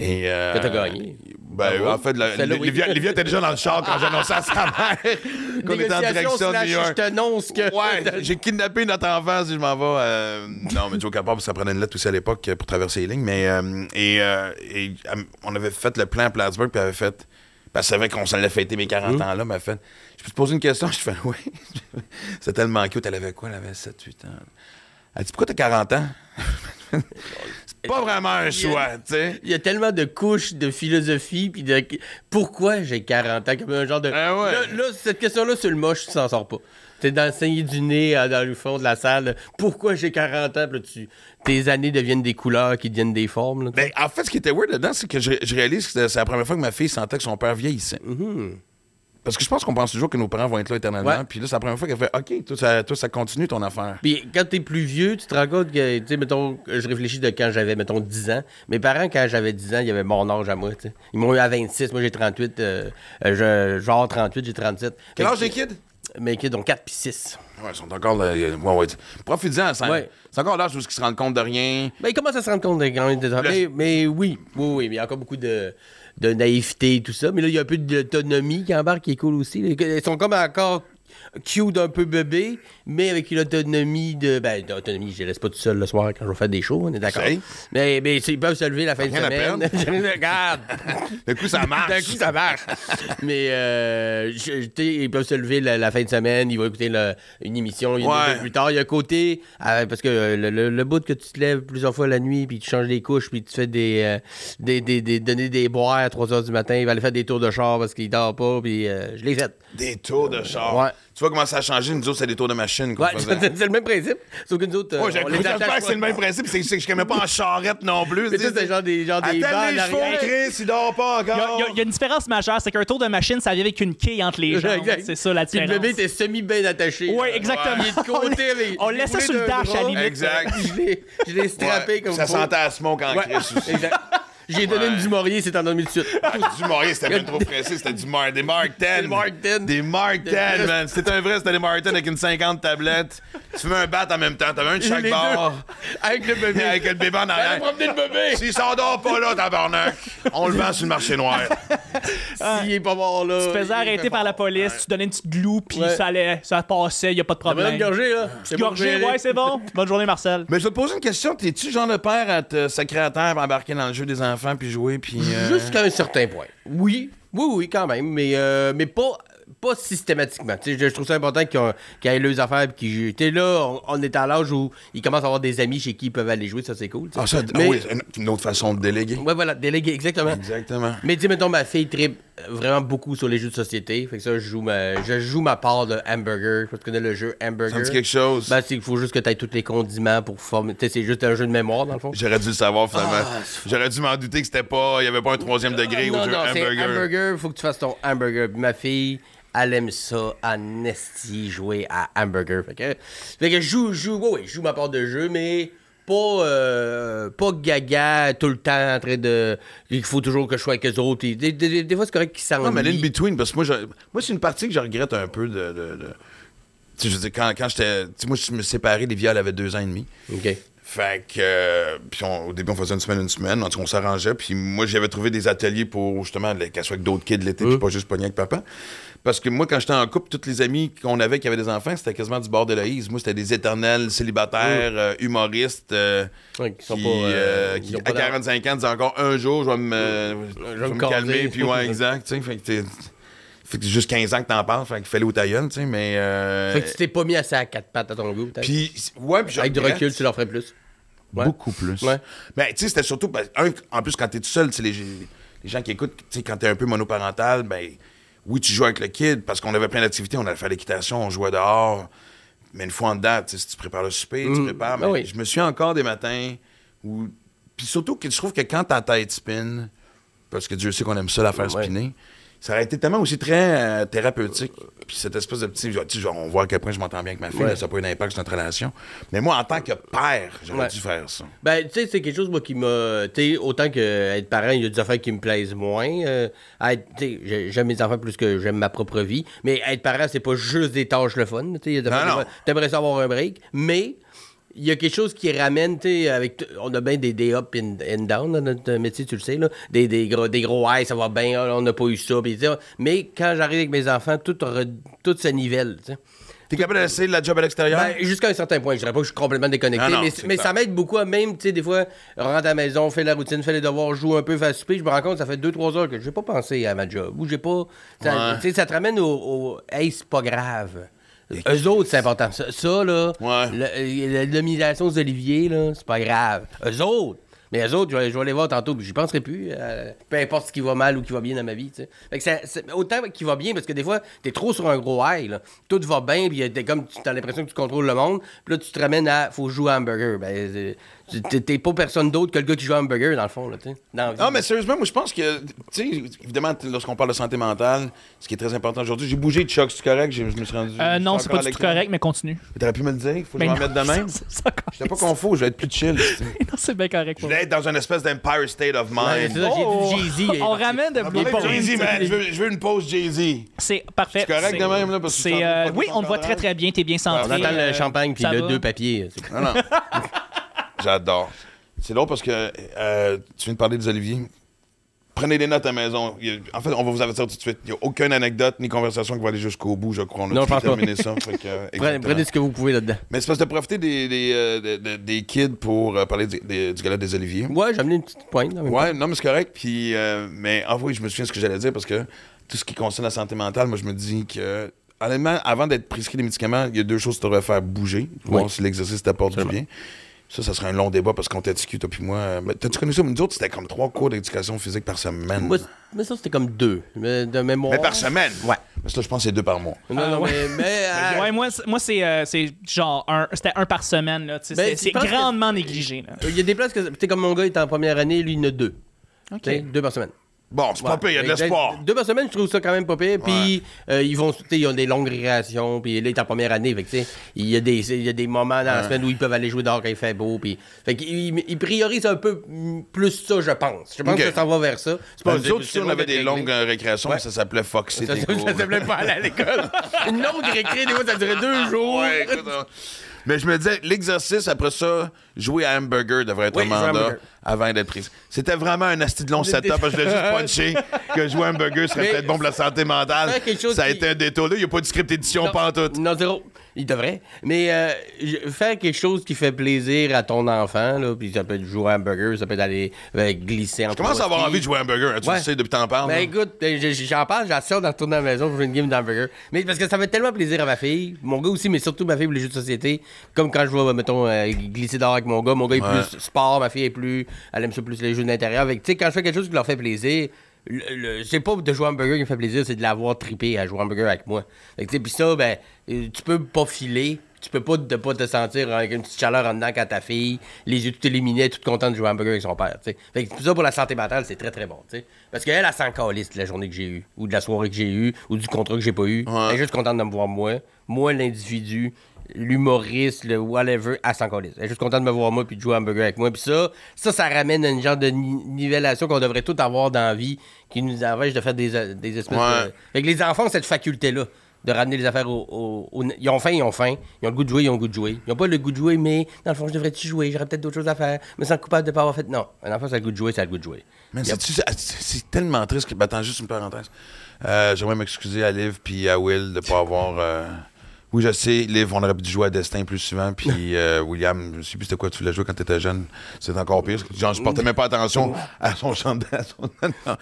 Et, euh, Que t'as gagné. Ben, Bravo. en fait. Livia, était déjà dans le char quand j'annonçais à sa mère qu'on était en direction de New York. Je t'annonce que. Ouais, j'ai kidnappé notre enfant si je m'en vais. euh, non, mais Joe Capable, ça prenait une lettre aussi à l'époque euh, pour traverser les lignes. Mais euh, et, euh, et, on avait fait le plan à Plattsburgh, puis elle avait fait. Parce qu'elle savait qu'on s'allait fêter mes 40 Hum. ans là, mais elle fait. Je peux te poser une question? Je fais oui. C'est tellement cute. Elle avait quoi? Elle avait 7, 8 ans? Elle dit Pourquoi t'as 40 ans? C'est pas vraiment un choix, tu sais. Il y a tellement de couches de philosophie puis de pourquoi j'ai 40 ans? Comme un genre de Ah ouais. là, là, cette question là sur le moche tu s'en sors pas t'es dans le saigner du nez dans le fond de la salle pourquoi j'ai 40 ans? Puis là, tu tes années deviennent des couleurs qui deviennent des formes là, Ben, en fait, ce qui était weird dedans, c'est que je, je réalise que c'est la première fois que ma fille sentait que son père vieillissait. Parce que je pense qu'on pense toujours que nos parents vont être là éternellement. Puis là, c'est la première fois qu'elle fait OK, toi ça, toi, ça continue ton affaire. Puis quand t'es plus vieux, tu te rends compte que, tu sais, mettons, je réfléchis de quand j'avais, mettons, 10 ans. Mes parents, quand j'avais 10 ans, ils avaient mon âge à moi, tu sais. Ils m'ont eu à 26, moi j'ai 38, euh, euh, je- genre 38, j'ai 37. Quel âge les kids? Mes kids ont 4 puis 6. Ouais, ils sont encore là. Ouais, ouais. Profite-en, c'est Ouais. encore l'âge où ils se rendent compte de rien. Ben, ils commencent à se rendre compte de quand même des mais, mais oui, oui, oui, mais il y a encore beaucoup de, de naïveté et tout ça. Mais là, il y a un peu d'autonomie qui embarque qui est cool aussi. Ils sont comme encore cute un peu bébé, mais avec une autonomie de. Ben, d'autonomie, je les laisse pas tout seul le soir quand je vais faire des shows, on est d'accord. Mais, mais ils peuvent se lever la fin de semaine. Je regarde. D'un coup, ça marche. D'un coup, ça marche. Mais euh, je- tu sais, ils peuvent se lever la, la fin de semaine, ils vont écouter le- une émission, une Ouais. plus tard. Il y a un côté, euh, parce que le, le- le bout que tu te lèves plusieurs fois la nuit, puis tu changes des couches, puis tu fais des, euh, des, des, des- donner des boires à 3 h du matin, il va aller faire des tours de char parce qu'il dort pas, puis euh, je l'ai fait. Des tours de char. Ouais. Tu vois comment ça a changé? Nous autres, c'est des tours de machine Ouais, c'est le même principe, sauf que nous autres, euh, Moi, j'ai on les que c'est le même principe. C'est que je ne connais pas en charrette non plus. Ça, c'est genre des, genre des Attends les chevaux. Chris, il dort pas encore. il y a- il y a une différence majeure, c'est qu'un tour de machine, ça vient avec une quille entre les jambes. C'est ça la Puis le différence. bébé était semi-bien attaché. Oui, exactement. Il est de côté avec. On laisse ça sur le dash, à limite. Exact. Je l'ai- strappé Ouais, comme Ça faut. sentait à smoke en Ouais, Chris aussi. J'ai donné Ouais. une du Maurier, c'est en dormi de suite. Ah, du Maurier, c'était même trop pressé. C'était du Mar des Mark 10. Des Mark 10. Des Mark 10, Des- man. C'était un vrai, c'était des Mark 10 avec une 50 tablettes. Tu fumais un bat en même temps. T'avais un de chaque Les bord. deux. Avec le bébé. Avec le bébé en arrière. promener le bébé. S'il s'endort pas là, tabarnak, on le vend sur le marché noir. S'il est pas mort là. Tu te faisais arrêter par la police, tu donnais une petite glue, puis Ouais. ça allait, ça passait, y a pas de problème. de gorger, là. C'est bon, Gorgé, je vais aller. ouais, c'est bon. Bonne journée, Marcel. Mais je vais te poser une question. T'es-tu le genre de père à te sacrer à terre, embarquer dans le jeu des enfants, puis jouer, puis. euh, Jusqu'à un certain point. Oui, oui, oui, quand même, mais, euh, mais pas, pas systématiquement. Je, je trouve ça important qu'ils qu'ils aient leurs affaires. puis qu'ils- tu sais, là, on, on est à l'âge où ils commencent à avoir des amis chez qui ils peuvent aller jouer, ça c'est cool. Ah, ça, mais, ah oui, une- autre façon de déléguer. Ouais, voilà, délégué, exactement. Exactement. Mais sais, mettons, ma fille tripe vraiment beaucoup sur les jeux de société. Fait que ça, je joue ma, je joue ma part de hamburger. Je connais le jeu Ça hamburger. me dit quelque chose. Ben, c'est qu'il faut juste que tu aies tous les condiments pour former. Tu sais, c'est juste un jeu de mémoire, dans le fond. J'aurais dû le savoir finalement. Ah, c'est J'aurais dû m'en douter que c'était pas. Il y avait pas un troisième degré non, au jeu non, hamburger. hamburger. Faut que tu fasses ton hamburger. Puis ma fille, elle aime ça, à Nesty, jouer à hamburger. Fait que, fait que je joue, je joue, ouais, je joue ma part de jeu, mais pas, euh, pas gaga tout le temps en train de. Il faut toujours que je sois avec eux autres. Des, des- des fois, c'est correct qu'ils s'ennuient. Non, mais l'in-between, parce que moi, je- moi c'est une partie que je regrette un peu de. de- de- Tu sais, je veux dire, quand, quand j'étais. Tu sais, moi, je me suis séparé, Livia, elle avait deux ans et demi. OK. Fait que, euh, puis on- au début, on faisait une semaine, une semaine. En tout cas, on s'arrangeait. Puis moi, j'avais trouvé des ateliers pour justement les- qu'elle soit avec d'autres kids l'été, puis pas juste pogner avec papa. Parce que moi, quand j'étais en couple, tous les amis qu'on avait qui avaient des enfants, c'était quasiment du bord de l'Aïs. Moi, c'était des éternels célibataires, euh, humoristes, euh, Ouais, qui sont qui, pas, euh, euh, qui qui, à 45 ans, disaient encore un jour, je vais me, je vais me me caser. calmer. Puis ouais, exact. tu sais, Fait que t'es- fait que c'est juste 15 ans que t'en parles, fait qu'il fallait au tu sais, mais... euh, Fait que tu t'es pas mis assez à quatre pattes à ton goût, peut-être? puis, ouais, puis je Avec du recul, tu leur ferais plus? Ouais. Beaucoup plus. Ouais. Mais tu sais, c'était surtout. ben, un, en plus, quand t'es tout seul, tu sais, les, les gens qui écoutent, tu sais, quand t'es un peu monoparental, ben oui, tu joues avec le kid parce qu'on avait plein d'activités. On allait faire l'équitation, on jouait dehors. Mais une fois en sais, si tu prépares le souper, tu Mm. prépares. Ben mais oui. je me suis encore des matins où. Puis surtout que je trouve que quand ta tête spin, parce que Dieu sait qu'on aime ça la faire Ouais. spinner, ça aurait été tellement aussi très euh, thérapeutique. Puis cette espèce de petit. genre, on voit à quel point je m'entends bien avec ma fille, Ouais. là, ça n'a pas eu d'impact sur notre relation. Mais moi, en tant que père, j'aurais Ouais. dû faire ça. Ben, tu sais, c'est quelque chose, moi, qui m'a. Tu sais, autant que être parent, il y a des affaires qui me plaisent moins. euh, tu sais, j'ai- j'aime mes enfants plus que j'aime ma propre vie. Mais être parent, c'est pas juste des tâches le fun. Tu sais, il y a des Non, affaires non. que T'aimerais ça avoir un break. Mais. Il y a quelque chose qui ramène, tu sais, avec. On a bien des, des up and, and down dans notre métier, tu le sais, là. Des, des, gros, des gros highs, ça va bien, ah, on n'a pas eu ça. sais, mais quand j'arrive avec mes enfants, tout, re- tout se nivelle, tu sais. T'es capable d'essayer la job à l'extérieur? Ben, jusqu'à un certain point. Je dirais pas que je suis complètement déconnecté, Ah non, mais, ça m'aide beaucoup à même, tu sais, des fois, rentre à la maison, fait la routine, fait les devoirs, joue un peu, fait souper. Je me rends compte, ça fait 2-3 heures que j'ai pas pensé à ma job. Ou j'ai pas. Ouais. tu sais, ça te ramène au. au hey, c'est pas grave. Eux autres, c'est important. Ça, ça, là, Ouais. la nomination aux Olivier, là, c'est pas grave. Eux autres. Mais eux autres, je vais, je vais les voir tantôt, puis j'y penserai plus. euh, peu importe ce qui va mal ou qui va bien dans ma vie. Fait que ça- autant qu'il va bien, parce que des fois, t'es trop sur un gros high, là. Tout va bien, puis t'es comme, tu as l'impression que tu contrôles le monde, puis là, tu te ramènes à, faut jouer à hamburger. Ben, euh, t'es pas personne d'autre que le gars qui joue à hamburger, dans le fond, là, tu sais. Dans. Non, mais sérieusement, moi, je pense que, tu sais, évidemment, lorsqu'on parle de santé mentale, ce qui est très important aujourd'hui, j'ai bougé de choc, c'est correct? J'ai- Je me suis rendu. Euh, non, c'est pas du tout correct, mais continue. T'aurais pu me le dire, faut que Mais je m'en mette de même. J'étais pas confus, je vais être plus chill. Non, c'est bien correct. Je voulais être dans une espèce d'Empire State of Ouais, Mind. c'est ça, j'ai Oh! Jay-Z. il On ramène de Point. Jay-Z, man. Je veux, je veux une pause Jay-Z. C'est parfait. C'est correct de même, là, parce que euh, oui, on te voit très très bien. T'es bien centré. On entend euh, le champagne, puis le deux papiers. Non, non. J'adore. C'est drôle parce que euh, tu viens de parler des Olivier. Prenez des notes à la maison. En fait, on va vous avertir tout de suite. Il n'y a aucune anecdote ni conversation qui va aller jusqu'au bout, je crois. On a Non, tout terminé ça. fait que, Prenez, ce que vous pouvez là-dedans. Mais c'est parce de profiter des, des, euh, de- de- des kids pour euh, parler du, des- du gala des Oliviers. Ouais, j'ai amené une petite pointe. Ouais, non, mais c'est correct. Puis, euh, mais en oui, je me souviens de ce que j'allais dire parce que tout ce qui concerne la santé mentale, moi, je me dis que, honnêtement, avant d'être prescrit des médicaments, il y a deux choses qui devraient faire bouger. Oui. si l'exercice t'apporte du bien. Ça, ça serait un long débat parce qu'on t'a discuté, toi puis moi. Euh, ben, T'as-tu connu ça? Nous autres, c'était comme trois cours d'éducation physique par semaine. Moi, c- mais ça, c'était comme deux. Mais de mémoire. mais par semaine? Ouais. Parce que là, je pense que c'est deux par mois. Non, Ah, non, ouais. mais. mais euh, Ouais, moi, c'est- moi c'est euh, c'est genre un, c'était un par semaine. là, tu sais, Ben, c'est- je c'est pense que- grandement négligé. Là. Il y a des places que. Tu sais, comme mon gars est en première année, lui, il en a deux. OK. Tu sais, Deux par semaine. Bon, c'est pas pire, il y a de l'espoir. Deux par semaine, je trouve ça quand même pas pire. Puis euh, ils vont, ils ont des longues récréations. Puis là, il est en première année. Fait que, tu sais, il y a des, il y a des moments dans la semaine où ils peuvent aller jouer dehors quand il fait beau. Puis, fait qu'ils ils priorisent un peu plus ça, je pense. Je pense que ça va vers ça. C'est Ben, c'est- nous autres, ici, on avait des longues euh, récréations, Ouais. ça s'appelait Foxy. Ça, s'appelait pas aller à l'école. Une longue récré, des fois, ça durait deux jours. Ouais, écoute, hein. Mais je me disais, l'exercice, après ça, jouer à hamburger devrait être Oui, un mandat avant d'être pris. C'était vraiment un asti de long setup, parce que je voulais juste puncher que jouer à hamburger serait peut-être bon pour la santé mentale. Ça a été un détour. Là, il n'y a pas de script édition pantoute. Non, zéro. Il devrait. Mais euh, faire quelque chose qui fait plaisir à ton enfant, là, puis ça peut être jouer à hamburger, ça peut être aller euh, glisser en Je commence à avoir envie de jouer à hamburger. hein, Tu Ouais. le sais depuis que t'en parles. Ben là. écoute, euh, j'en parle, j'ai hâte de retourner à la maison pour jouer une game d'hamburger. Mais parce que ça fait tellement plaisir à ma fille, mon gars aussi, mais surtout ma fille pour les jeux de société. Comme quand je vais, mettons, euh, glisser dehors avec mon gars, mon gars est Ouais. plus sport, ma fille est plus. Elle aime ça plus les jeux d'intérieur. Tu sais, quand je fais quelque chose qui leur fait plaisir, c'est pas de jouer à hamburger qui me fait plaisir, c'est de l'avoir trippé à jouer à hamburger avec moi. Puis ça, ben, euh, tu peux pas filer. Tu peux pas de pas te sentir avec une petite chaleur en dedans quand ta fille, les yeux tout éliminés, toute contente de jouer à hamburger avec son père. Fait que ça, pour la santé mentale, c'est très très bon. Parce qu'elle, elle s'en calisse de la journée que j'ai eue, ou de la soirée que j'ai eue, ou du contrat que j'ai pas eu. Ouais. Elle est juste contente de me voir moi. Moi, l'individu, l'humoriste, le whatever, elle s'en. Elle est juste contente de me voir moi puis de jouer à hamburger avec moi. Puis ça, ça, ça ramène à une genre de ni- nivellation qu'on devrait tout avoir dans la vie qui nous empêche de faire des, des espèces Ouais. de. Fait que les enfants ont cette faculté-là de ramener les affaires au, au- au- Ils ont faim, ils ont faim. Ils ont le goût de jouer, ils ont le goût de jouer. Ils n'ont pas le goût de jouer, mais dans le fond, je devrais-tu jouer? J'aurais peut-être d'autres choses à faire. Mais sans coupable de ne pas avoir fait. Non, un enfant, ça a le goût de jouer, ça a le goût de jouer. Man, Y a- c'est-tu- c'est tellement triste que. attends, juste une parenthèse. Euh, J'aimerais m'excuser à Liv puis à Will de pas avoir. euh, Oui, je sais, Liv, on aurait dû jouer à Destin plus souvent. Puis euh, William, je sais plus c'était quoi tu voulais jouer quand t'étais jeune. C'est encore pire. Genre, je portais même pas attention à son chandail. son-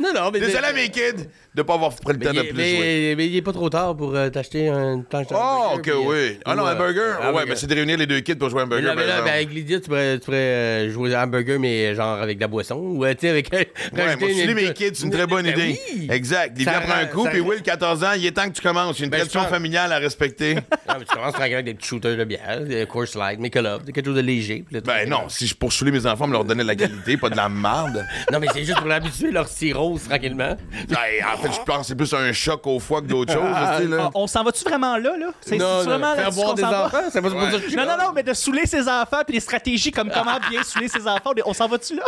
Non, non, mais. Désolé mes kids de pas avoir pris le Mais, temps de plus jouer. mais, mais il est pas trop tard pour euh, t'acheter un de Oh, ok, puis, euh, oui. Ah non, un euh, burger? un ouais, mais c'est de réunir les deux kids pour jouer à un Mais burger. là, mais là, ben, avec Lydia, tu pourrais, tu pourrais euh, jouer à un burger, mais genre avec de la boisson. Ou, euh, tu sais, avec. Ouais, moi, filer mes kids, c'est une très bonne Ben idée. Exact. Ça prend un coup, puis Will, 14 ans, il est temps que tu commences. Il y a une Ben, tradition familiale à respecter. Non, mais tu commences tranquillement avec des petits shooters de bière, des course light, Michelob, quelque chose de léger. là, ben non, si je poursuivais mes enfants, me leur donnais de la qualité, pas de la merde. Non, mais c'est juste pour l'habituer leur cirrhose tranquillement. Ben, en fait, je pense que c'est plus un choc au foie que d'autres choses. tu sais, là. Ah, On s'en va-tu vraiment là, là? C'est Non, non, vraiment faire boire des va? enfants, c'est pas pour ça Non, non, non, mais de saouler ses enfants puis des stratégies comme comment bien saouler ses enfants, on s'en va-tu là?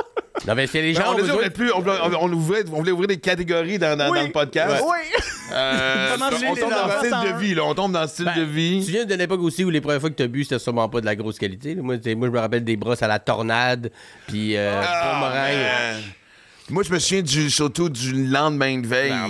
Non, mais c'est les Ben, gens. on, dit, on, besoin- voulait plus, on, voulait- on ouvrait- on voulait ouvrir des catégories dans, dans- Oui. dans le podcast. Oui! Euh, on saouler tombe les dans le style de vie. Là. On tombe dans le style Ben, de Tu vie. viens de l'époque aussi où les premières fois que tu as bu, c'était sûrement pas de la grosse qualité. Moi, moi je me rappelle des brosses à la tornade, puis euh, Ah. Moi, je me souviens du, surtout du lendemain de veille Ah,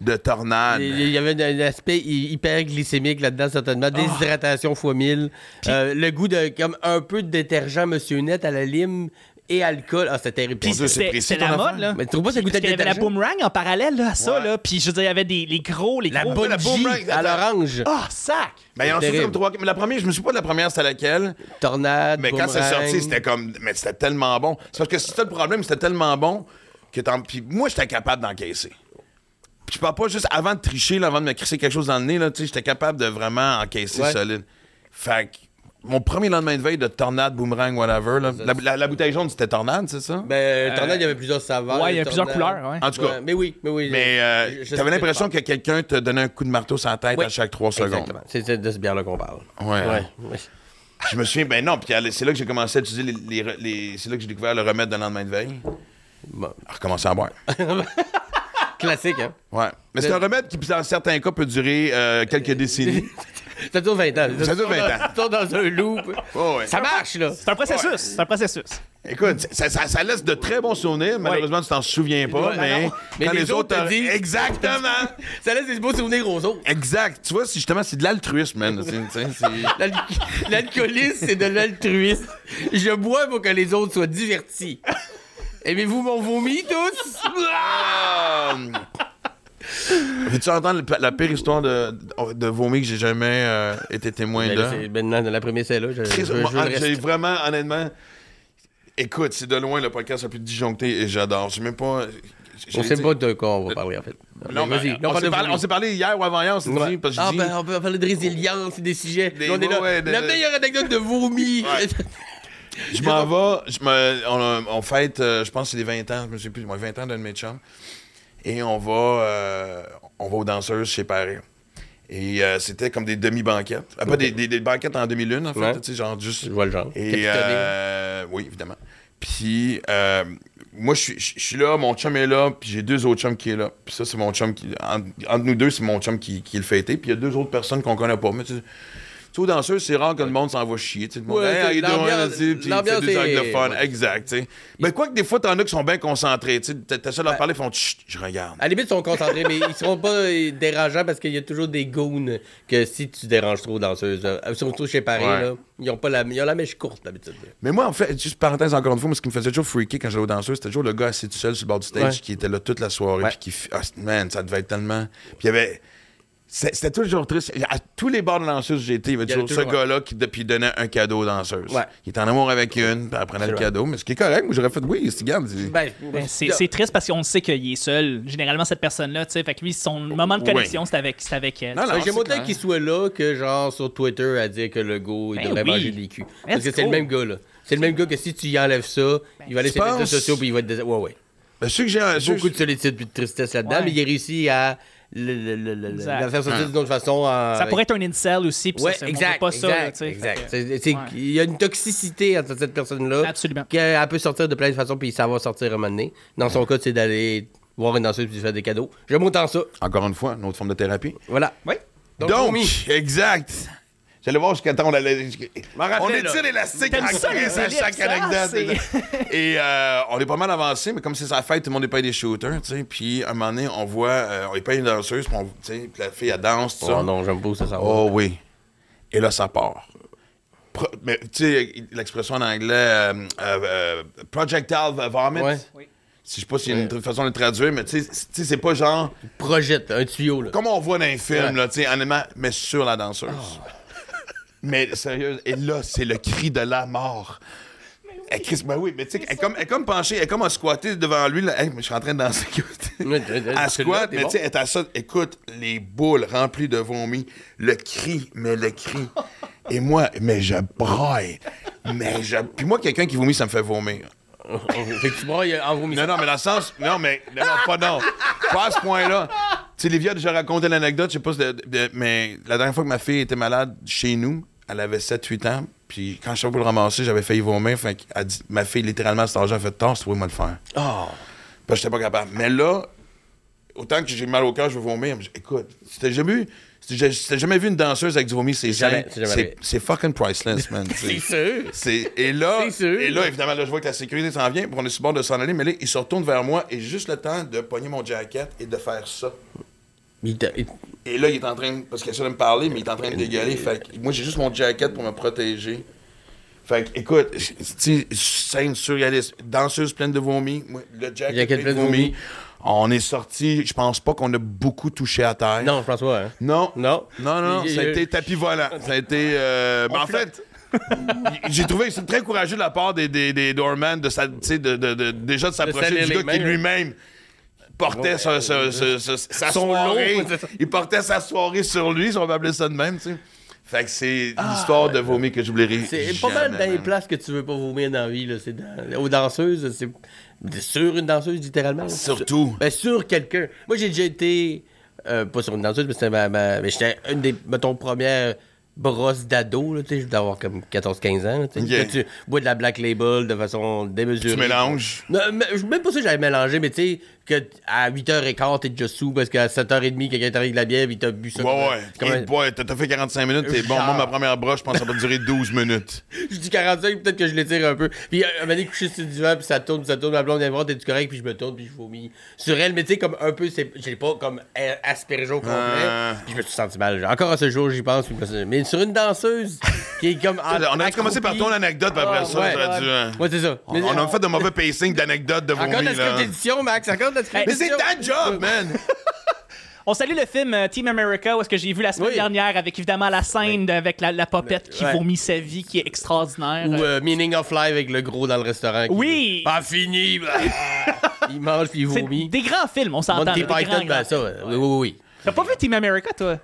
de tornade. Il y avait un, aspect hy- hyperglycémique là-dedans, certainement. Déshydratation fois 1000. Euh, le goût de comme un peu de détergent Monsieur Net à la lime et alcool. Ah, c'était terrible. Puis c'était la mode, là. Mais tu trouves pas que ça goûtait avait la boomerang en parallèle là, à ça, Ouais. là. Puis je veux dire, il y avait des les gros, les La gros. la boomerang, à l'orange. Ah, sac! Ben, il y en Terrible. comme trois. Mais la première, je me souviens pas de la première, c'était laquelle? Tornade, Mais quand c'est sorti, c'était comme. Mais c'était tellement bon. C'est parce que c'était le problème, c'était tellement bon que t'en. Puis moi, j'étais capable d'encaisser. Puis je parle pas juste avant de tricher, là, avant de me crisser quelque chose dans le nez, là, tu sais, j'étais capable de vraiment encaisser Ouais. solide. Fait que mon premier lendemain de veille de tornade, boomerang, whatever, là, la, la- la bouteille jaune, c'était tornade, c'est ça? Ben, tornade, il y avait plusieurs saveurs. Ouais, il y a plusieurs couleurs, ouais. en tout cas. Ouais, mais oui, mais oui. mais euh, je- je sais t'avais l'impression que quelqu'un te donnait un coup de marteau sur la tête Oui. à chaque trois secondes. Exactement. C'est c'est de ce bière-là qu'on parle. Ouais. Ouais. ouais. Je me souviens, ben non, puis elle- c'est là que j'ai commencé à utiliser les, les- les- C'est là que j'ai découvert le remède de lendemain de veille. Bon. À recommencer à boire. Classique, hein? Ouais. Mais c'est un remède qui, dans certains cas, peut durer euh, quelques décennies. Ça dure 20 ans. Ça dure 20 ans. Tu tournes dans un loop. Oh, ouais. Ça marche, là. C'est un processus. C'est un processus. Écoute, ça, ça- ça laisse de très bons souvenirs. Malheureusement, tu t'en souviens pas, Ouais, mais, quand les les, autres autres. te t'as- disent- Exactement! Ça laisse des beaux souvenirs aux autres. exact. Tu vois, justement, c'est de l'altruisme, man. L'alcoolisme, c'est de l'altruisme. Je bois pour que les autres soient divertis. Aimez-vous mon vomi, tous? Ah! Veux-tu entendre le- la pire histoire de, de vomi que j'ai jamais euh, été témoin Ben, de? c'est- Maintenant, la première, c'est là. Je, je, Chris, je, moi, je le j'ai vraiment, honnêtement. Écoute, c'est de loin le podcast le plus disjoncté et j'adore. Je sais même pas. j'ai- On sait pas de quoi on va parler, en fait. Non, Mais vas-y. On parle s'est parlé, vomi. on s'est parlé hier ou avant-hier, on s'est Ouais. dit, parce que Ah, dit- ben, on peut parler de résilience et des sujets. Des- on est là. ouais, de- la meilleure anecdote de vomi. Ouais. Je m'en vais, je me, on, on fête, euh, je pense que c'est les 20 ans, je me sais plus, moi, 20 ans d'un de mes chums. Et on va, euh, on va aux danseuses chez Paris. Et euh, c'était comme des demi-banquettes. Ah, pas des, des, des banquettes en demi-lune, en fait, Ouais. tu sais, genre juste. Je vois le genre. Et euh, oui, évidemment. Puis euh, moi, je suis- là, mon chum est là, puis j'ai deux autres chums qui est là. Puis ça, c'est mon chum qui. Entre, entre nous deux, c'est mon chum qui, qui est le fêté. Puis il y a deux autres personnes qu'on connaît pas. Mais tu sais, danseuses, c'est rare que le monde s'en va chier. Tu sais, le monde, Ouais, hey, l'ambiance- est- ouais. Exact. Mais quoi que des fois, t'en as qui sont bien concentrés. T'essaies de leur parler, ils font Chut, je regarde. À la limite, ils sont concentrés, mais ils seront pas euh, dérangeants parce qu'il y a toujours des goons que si tu déranges trop danseuses, euh, surtout chez Paris, Ouais. là, ils ont pas la, ils ont la mèche courte d'habitude. là. Mais moi, en fait, juste parenthèse encore une fois, moi, ce qui me faisait toujours freaker quand j'allais aux danseuses, c'était toujours le gars assis tout seul sur le bord du stage qui était là toute la soirée. Puis qui. Ah, man, ça devait être tellement. Puis il y avait. C'est- C'était toujours triste. À tous les bars de danseuses où j'ai été, il y avait toujours ce gars-là qui puis il donnait un cadeau aux danseuses. Ouais. Il était en amour avec une, puis elle prenait le vrai. cadeau. Mais ce qui est correct, moi j'aurais fait oui, c'est garde. c'est- Ben, Ben, c'est triste parce qu'on sait qu'il est seul. Généralement, cette personne-là, tu sais. Fait que lui, son moment de Oui. connexion, c'est avec, c'est avec elle. Non, non, Ben, J'aime autant qu'il soit là que genre sur Twitter à dire que le go il Ben devrait oui. manger des culs. Parce que c'est le même gars là. C'est le même gars que si tu y enlèves ça, il va aller sur les réseaux sociaux puis il va être dés- Ouais, ouais. Ben, que j'ai. Beaucoup de solitude puis de tristesse là-dedans, mais il a réussi à le, le, le, le- Exact. la faire sortir Ouais. d'une autre façon. en- Ça pourrait être un incel aussi. Puis Ouais, ça, exact, pas ça, là, exact. Ouais. Il y a une toxicité entre cette personne-là Absolument. qu'elle peut sortir de plein de façons puis ça va sortir à un moment donné. Dans son cas, c'est d'aller voir une danseuse puis lui faire des cadeaux. J'aime autant ça. Encore une fois, une autre forme de thérapie. Voilà. Oui. Donc, Donc, exact. J'allais voir jusqu'à temps on allait. On étire l'élastique en ça, à chaque anecdote. Et euh, on est pas mal avancé, mais comme c'est sa fête, tout le monde est pas des shooters, tu sais. Puis à un moment donné, on voit, euh, on est pas une danseuse, puis on- puis la fille, elle danse, tout ça. Oh non, j'aime pas où ça va. Oh oui. Et là, ça part. Pro- mais tu sais, l'expression en anglais, euh, euh, euh, projectile vomit. Ouais. Si je sais pas s'il y a une façon de le traduire, mais tu sais, c'est- pas genre Projette, un tuyau, là. comme on voit dans les films, Ouais. là, tu sais, mais sur la danseuse. Mais sérieux, et là, c'est le cri de la mort. Elle crie, ben oui, mais tu sais, elle est comme, elle est comme penchée, elle est comme à squatter devant lui. Là. Hey, mais je suis en train de danser. Elle squatte, mais tu sais, elle est à ça. Écoute, les boules remplies de vomi, le cri, mais le cri. Et moi, mais je braille. Mais je. Puis moi, quelqu'un qui vomit, ça me fait vomir. fait que tu brailles en vomissant. Non, non, mais dans le sens. Non, mais. Non, non, pas non. Pas à ce point-là. Tu sais, Livia a déjà raconté l'anecdote, je sais pas si. de- de- mais la dernière fois que ma fille était malade chez nous, elle avait 7-8 ans. Puis quand je suis pour le ramasser, j'avais failli vomir. Fait qu'elle dit, ma fille, littéralement, à cet âge, a fait c'est moi le faire. Oh. Parce que j'étais pas capable. Mais là, autant que j'ai mal au cœur, je veux vomir. mais écoute, si t'as jamais, jamais vu une danseuse avec du vomi, c'est c'est fucking priceless, man. C'est sûr. Et là, sûr. et là, évidemment, là, je vois que la sécurité s'en vient, puis on est sur le bord de s'en aller, mais là, il se retourne vers moi et juste le temps de pogner mon jacket et de faire ça. Il t'a- il- Et là, il est en train, parce qu'il essaie de me parler, mais il est en train de dégueuler. Fait que moi, j'ai juste mon jacket pour me protéger. Fait que, écoute, tu scène surréaliste, danseuse pleine de vomi, le jacket, plein de vomi. On est sorti, je pense pas qu'on a beaucoup touché à terre. Non, je pense pas, hein. Non. Non. Non, non, Il- ça a été tapis volant. Ça a été. euh, mais en fait, j'ai trouvé que c'est très courageux de la part des, des, des doorman de, de, de, de- déjà de s'approcher du gars qui mains, lui-même portait sa, sa- sa- sa- sa Son soirée. Il portait sa soirée sur lui, si on va appeler ça de même, tu sais. Fait que c'est Ah. l'histoire de vomi que j'oublierai. C'est pas mal dans les places que tu veux pas vomir dans la vie. Là. Dans... Aux danseuses, c'est sur une danseuse, littéralement. là. Surtout. Ben, sur quelqu'un. Moi, j'ai déjà été. euh, pas sur une danseuse, mais c'était ma. ma- mais j'étais une des, mettons, premières brosses d'ado. là, Tu sais, je devais avoir comme 14-15 ans. là, tu bois de la Black Label de façon démesurée. Tu mélanges? Non, mais, je- même pas ça que j'avais mélangé, mais tu sais, que à 8h15, t'es déjà sous parce qu'à 7h30, quelqu'un t'arrive de la bière, il t'a bu ça. Ouais, ouais. comme Et un- boy, t'as t'as fait 45 minutes, t'es bon. Moi, ma première broche, je pense que ça va durer 12 minutes. Je dis 45, peut-être que je l'étire un peu. Puis, un moment donné, couché sur le divan, puis ça tourne, puis ça tourne, ma blonde vient me voir, t'es-tu correct, puis je me tourne, puis je vomis sur elle. Mais tu sais, comme un peu, l'ai pas comme euh, aspergé au complet. Ah. Puis je me suis senti mal. Encore à ce jour, j'y pense. Mais sur une danseuse qui est comme. en- on a commencé par ton anecdote, puis après Ah, ça, ouais. j'aurais dû. hein. Ouais, c'est ça. On, on a fait de mauvais pacing d'anecdotes de vomi, Encore édition, Max. Encore Mais c'est ta job, man! On salue le film euh, Team America, où est-ce que j'ai vu la semaine Oui. dernière, avec évidemment la scène avec la, la popette qui Ouais. vomit sa vie, qui est extraordinaire. Ou euh, Meaning of Life avec le gros dans le restaurant. qui- Oui. Pas fini. bah. il mange puis il vomit. des grands films, on s'entend. Monty Python, ben ça, oui, oui, oui. T'as pas vu Team America, toi?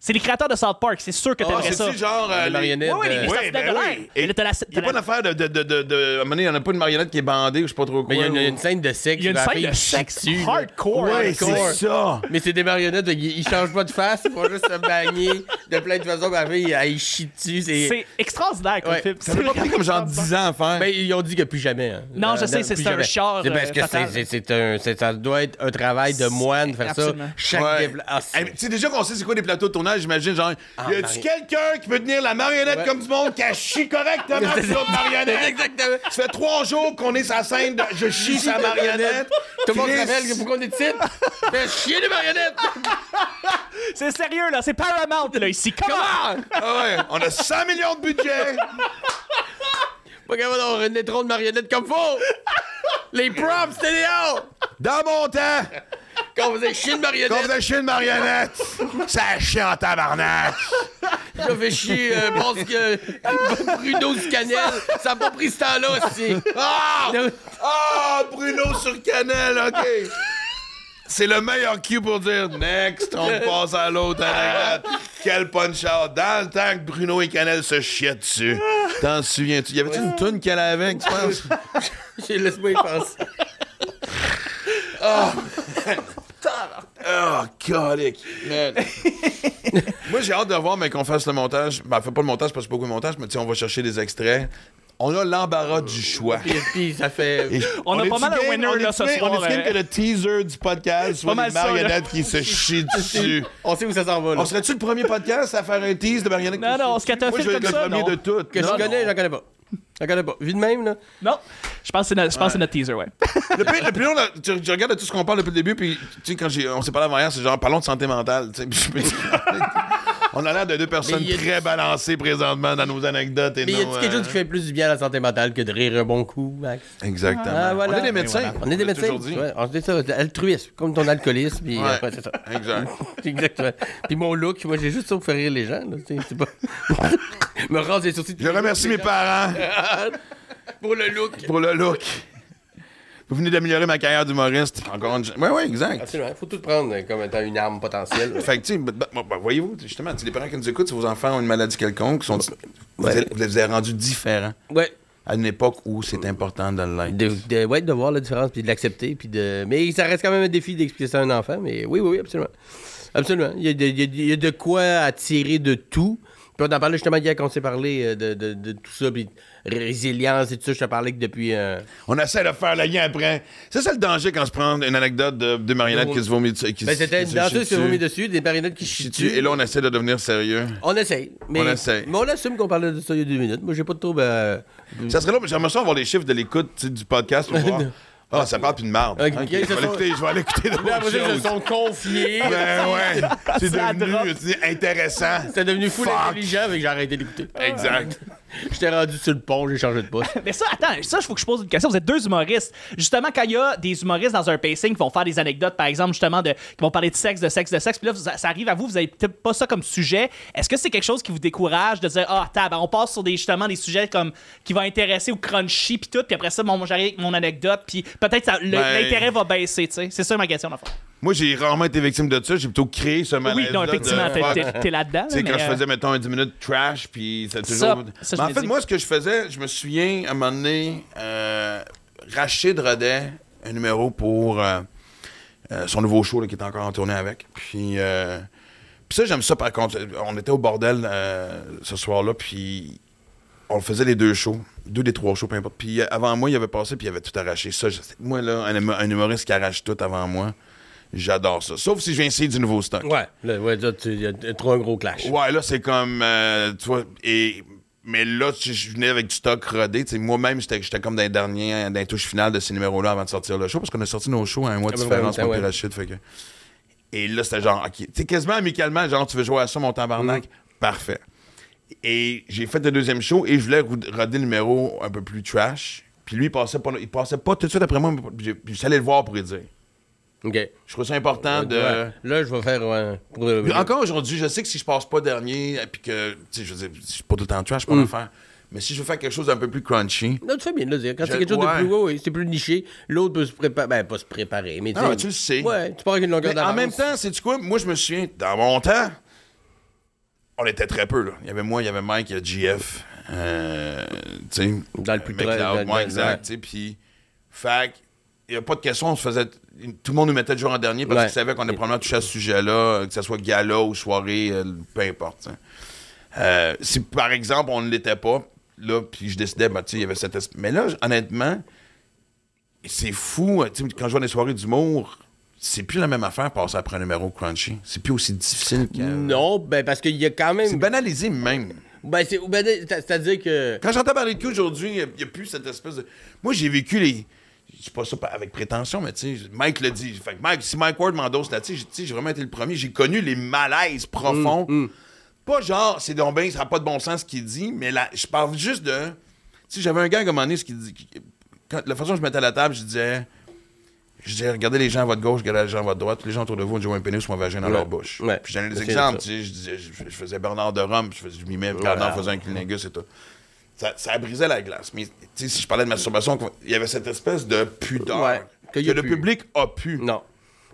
C'est les créateurs de South Park, c'est sûr que Ah, t'aimerais ça. c'est-tu genre. euh, Les les- marionnettes. Les euh, les ben oui. Et là, t'as la- Il n'y a pas la- d'affaire de, de, de, de, de- À un moment donné, il n'y en a pas une marionnette qui est bandée ou je sais pas trop quoi. Mais il y a une, scène de sexe. Il y a une la scène de sexe hardcore. Ouais, c'est ça! Mais c'est des marionnettes, ils, ils changent pas de face, ils font juste se bagner de plein de façons. Ma fille, elle, elle chie dessus. C'est... C'est extraordinaire comme film. Ça m'a pas pris comme genre 10 ans à faire. Ben, ils ont dit que plus jamais. hein. Non, je Euh, sais, c'est- plus c'est un char, C'est parce euh, que c'est, c'est, c'est un, c'est- ça doit être un travail de moine faire Absolument. ça. Chaque ah, c'est- mais tu sais, déjà qu'on sait c'est quoi des plateaux de tournage, j'imagine, genre, y a-tu quelqu'un qui peut tenir la marionnette Ouais. comme du monde qui a chie correctement sur l'autre marionnette? Exactement. Ça fait trois jours qu'on est sa scène de je chie sa marionnette. Tout le monde rappelle que pourquoi on est ici? Fais chier les marionnettes! C'est sérieux, là. C'est Paramount, là, ici. Comment? Ah ouais, on a 100 millions de budget. Pas capable d'avoir un étron de marionnettes comme faut! Les props, c'était! Dans mon temps, Quand on faisait chier une quand on marionnette, faisait chier une marionnette, ça chie en tabarnak. ça fait chier euh, parce que Bruno du Canel, ça a pas pris ce temps-là aussi. Ah! Ah, Bruno sur Canel, OK. C'est le meilleur cue pour dire next, on passe à l'autre anecdote. Quel punch-out. Dans le temps que Bruno et Canel se chiaient dessus. T'en souviens-tu? Y avait-tu une toune qu'elle avait, tu penses? Laisse-moi y penser. Oh, colique. Man. Moi, j'ai hâte de voir, mais qu'on fasse le montage. Ben, fait pas le montage parce que c'est pas beaucoup de montage, mais on va chercher des extraits. On a l'embarras du choix. Puis, puis ça fait. Et On a pas mal game- winner, on là, ce soir, On est euh. que le teaser du podcast soit Pas mal des marionnettes qui se chient dessus? On sait où ça s'en va, là. On serait-tu le premier podcast à faire un tease de marionnettes Non, qui se non, chient scatophile dessus? Moi, je vais être comme le premier non. de toutes. Que Non, je connais, non. j'en connais pas. Connais pas. Vu de même, là? Non, je pense que c'est notre, je pense que c'est notre teaser, ouais. Le plus, le plus long, là, tu, tu regardes tout ce qu'on parle depuis le début, puis tu sais, quand j'ai- on s'est parlé avant hier, c'est genre, parlons de santé mentale. tu sais, puis je me dis- on a l'air de deux personnes il a- très balancées présentement dans nos anecdotes. Et Mais y non, a-t-il quelque euh, chose qui fait plus du bien à la santé mentale que de rire un bon coup, Max? Exactement. Ah, voilà. On est des médecins. voilà. On est des médecins. Ouais, on est ça, altruisme, comme ton alcoolisme. Puis, Ouais. euh, ouais, c'est ça. Exact. Exactement. Puis mon look, moi, j'ai juste ça pour faire rire les gens. C'est pas... Me rase les sourcils. Je remercie mes parents pour le look. pour le look. Vous venez d'améliorer ma carrière d'humoriste. Encore une... Ouais, ouais, exact. Absolument. Faut tout prendre euh, comme étant une arme potentielle. Fait que, tu sais, ben, voyez-vous, justement, les parents qui nous écoutent, si vos enfants ont une maladie quelconque, sont, vous, Ouais. avez- vous les avez rendus différents Ouais. à une époque où c'est important de l'être. De, de, ouais, de voir la différence, puis de l'accepter. Puis de... Mais ça reste quand même un défi d'expliquer ça à un enfant. Mais oui, oui, oui, absolument. Absolument. Il y a de, il y a- il y a de quoi à tirer de tout. Puis on en parlait justement hier quand on s'est parlé euh, de, de, de tout ça, puis résilience et tout ça. Je te parlais que depuis. euh, On essaie de faire le lien après. C'est ça le danger quand on se prend une anecdote de, de marionnettes qui se vomit dessus. qui Ben, se- c'était une se danseuse qui s'est dessus. vomi dessus, des marionnettes qui Chie chient dessus. Et là, on essaie de devenir sérieux. On essaye. Mais, On essaye. Mais on assume qu'on parlait de ça il y a deux minutes. Moi, j'ai pas de trouble à. Ça serait là, mais j'aimerais ça avoir les chiffres de l'écoute du podcast pour voir. Ah, ça parle plus de merde. Ok, Ok, ils je vais se sont- l'écouter, je vais aller écouter d'autres ça, ils se choses. sont confiés. Ben ouais, c'est devenu drop. intéressant. C'était devenu Fuck. intelligent, avec j'ai arrêté d'écouter. Exact. J'étais rendu sur le pont, j'ai changé de poste. Mais ça, attends, ça, il faut que je pose une question. Vous êtes deux humoristes. Justement, quand il y a des humoristes dans un pacing qui vont faire des anecdotes, par exemple, justement, de, qui vont parler de sexe, de sexe, de sexe, puis là, ça, ça arrive à vous, vous avez peut-être pas ça comme sujet. Est-ce que c'est quelque chose qui vous décourage de dire, ah, tab, on passe sur des, justement, des sujets comme qui vont intéresser ou crunchy, puis tout, puis après ça, bon, j'arrive avec mon anecdote, puis peut-être le- Ben- l'intérêt va baisser, tu sais. C'est ça ma question, d'enfant. Moi, j'ai rarement été victime de ça. J'ai plutôt créé ce malaise Oui, non, effectivement, t'es- là-dedans. Tu sais, là, quand je euh, faisais, mettons, un 10 minutes trash, puis ça Ça, toujours. ça, je Mais en fait, moi, ce que je faisais, je me souviens, à un moment donné, euh, Rachid un numéro pour euh, euh, son nouveau show là, qui est encore en tournée avec. Puis, puis ça, j'aime ça, par contre. On était au bordel ce soir-là, puis on faisait les deux shows. Deux des trois shows, peu importe. Puis avant moi, il avait passé, puis il avait tout arraché. Ça, je- moi, là, un, un humoriste qui arrache tout avant moi, j'adore ça. Sauf si je viens essayer du nouveau stock. Ouais, là, ouais, là, tu- il y a trop un gros clash. Ouais, là, c'est comme. euh, tu vois, et. Mais là, je venais avec du stock rodé. Moi-même, j'étais comme dans les derniers, dans les touches finales de ces numéros-là avant de sortir le show, parce qu'on a sorti nos shows à un mois de Ah, ben, différence ouais, pour ouais. Fait que... Et là, c'était genre, OK. Tu sais, quasiment amicalement, genre, tu veux jouer à ça, mon tabarnak? Mm. Parfait. Et j'ai fait le deuxième show et je voulais roder le numéro un peu plus trash. Puis lui, il passait pas, il passait pas tout de suite après moi, puis allé le voir pour lui dire. OK. Je trouve ça important de. Ouais. Là, je vais faire. ouais, pour- encore aujourd'hui, je sais que si je passe pas dernier, puis que, tu sais, je veux dire, je suis pas tout le temps trash, je peux Mm. le faire. Mais si je veux faire quelque chose d'un peu plus crunchy. Non, tu fais bien de le dire. Quand c'est quelque chose de plus haut, c'est plus niché, l'autre peut se préparer. Ben, pas se préparer, mais tu Non, sais- mais tu le sais. Ouais, tu pars avec une longueur Mais en d'avance. même temps, c'est tu quoi? Moi, je me souviens, dans mon temps, on était très peu, là. Il y avait moi, il y avait Mike, il y a GF. Euh, tu sais. Dans le plus McLeod, dans- dans- exact. tu sais, Puis, que, il n'y a pas de question, on se faisait. Tout le monde nous mettait toujours en dernier parce Ouais. qu'ils savaient qu'on allait probablement touché à ce sujet-là, que ce soit gala ou soirée, euh, peu importe. sais. Euh, si par exemple on ne l'était pas, là, puis je décidais, ben, tu sais, il y avait cette. Mais là, honnêtement, c'est fou. hein, quand je vois des soirées d'humour, c'est plus la même affaire passer après un numéro crunchy. C'est plus aussi difficile que. Non, ben, parce qu'il y a quand C'est même. banalisé même. Ben, c'est ben, c'est- c'est-à-dire que. Quand j'entends parler de cul aujourd'hui, il n'y a, plus cette espèce de. Moi, j'ai vécu les. Je dis pas ça avec prétention, mais tu sais, Mike l'a dit. Fait que Mike, si Mike Ward m'endosse là-dessus, j'ai- tu sais, j'ai vraiment été le premier. J'ai connu les malaises profonds. Mm, Pas genre, c'est donc bien, ça n'a pas de bon sens ce qu'il dit, mais là, je parle juste de. Tu sais, j'avais un gars à un moment donné, ce qu'il dit. qui- Quand, la façon dont je mettais à la table, je disais. Je disais, regardez les gens à votre gauche, regardez les gens à votre droite, les gens autour de vous ont déjà un pénis ou un vagin dans Ouais. leur bouche. Ouais. Puis je donnais des C'est exemples, tu sais, je disais, je, je faisais Bernard de Rome, je, faisais, je mimais Voilà. Bernard faisait un clilingus et tout. Ça, ça brisait la glace. Mais si je parlais de masturbation, il y avait cette espèce de pudeur Ouais, que, a le public a pu. Non.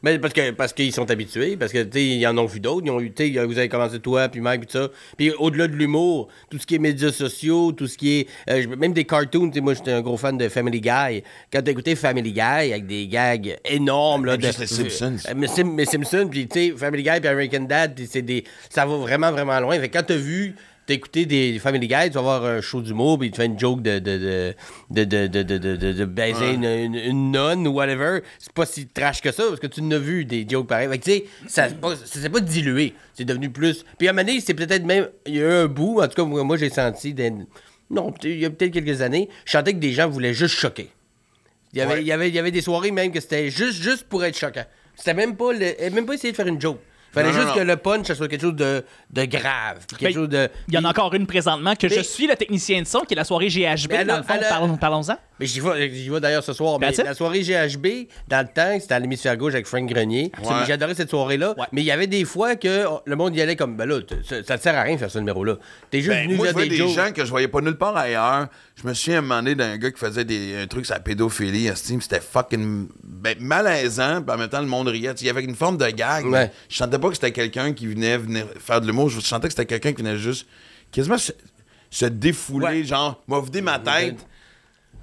Mais parce que parce qu'ils sont habitués, parce que tu ils en ont vu d'autres, ils ont eu, vous avez commencé toi, puis Mike, puis ça. Puis au-delà de l'humour, tout ce qui est médias sociaux, tout ce qui est euh, même des cartoons, moi j'étais un gros fan de Family Guy. Quand t'as écouté Family Guy avec des gags énormes là, de les Simpsons. Euh, mais, Sim- mais Simpsons, puis tu sais, Family Guy, puis American Dad, c'est des, ça va vraiment vraiment loin. Fait quand t'as vu t'as écouté des Family Guy, tu vas voir un show d'humour, puis tu fais une joke de, de, de, de, baiser une, nonne ou whatever. C'est pas si trash que ça, parce que tu n'as vu des jokes pareils. Fait que, tu sais, ça s'est pas dilué. C'est devenu plus. Puis à un moment donné, c'est peut-être même. Il y a eu un bout, en tout cas, moi, j'ai senti. Non, il y a peut-être quelques années, je sentais que des gens voulaient juste choquer. Il y avait, il y avait, il y avait des soirées même que c'était juste, juste pour être choquant. C'était même pas, le, même pas essayer de faire une joke. Il fallait Non, juste non. que le punch, soit quelque chose de, de grave. Quelque Ben, chose de. Il y en a encore une présentement que je suis le technicien de son, qui est la soirée GHB. Elle dans le fond, elle a- parlons- parlons-en. Mais j'y vais, j'y vais d'ailleurs ce soir. Mais la soirée GHB, dans le temps, c'était à l'hémisphère gauche avec Frank Grenier. Ouais. J'adorais cette soirée-là. Ouais. Mais il y avait des fois que le monde y allait comme, ben là, ça, ça te sert à rien de faire ce numéro-là. T'es juste Ben, venu moi, je des, des jokes. gens que je voyais pas nulle part ailleurs. Je me moment donné d'un gars qui faisait des, un truc sur la pédophilie, c'était fucking ben, malaisant, puis en même temps, le monde riait. Il y avait une forme de gag. Ouais. Je sentais pas que c'était quelqu'un qui venait, faire de l'humour. Je sentais que c'était quelqu'un qui venait juste quasiment se, se défouler, Ouais. genre, m'a vidé ma tête.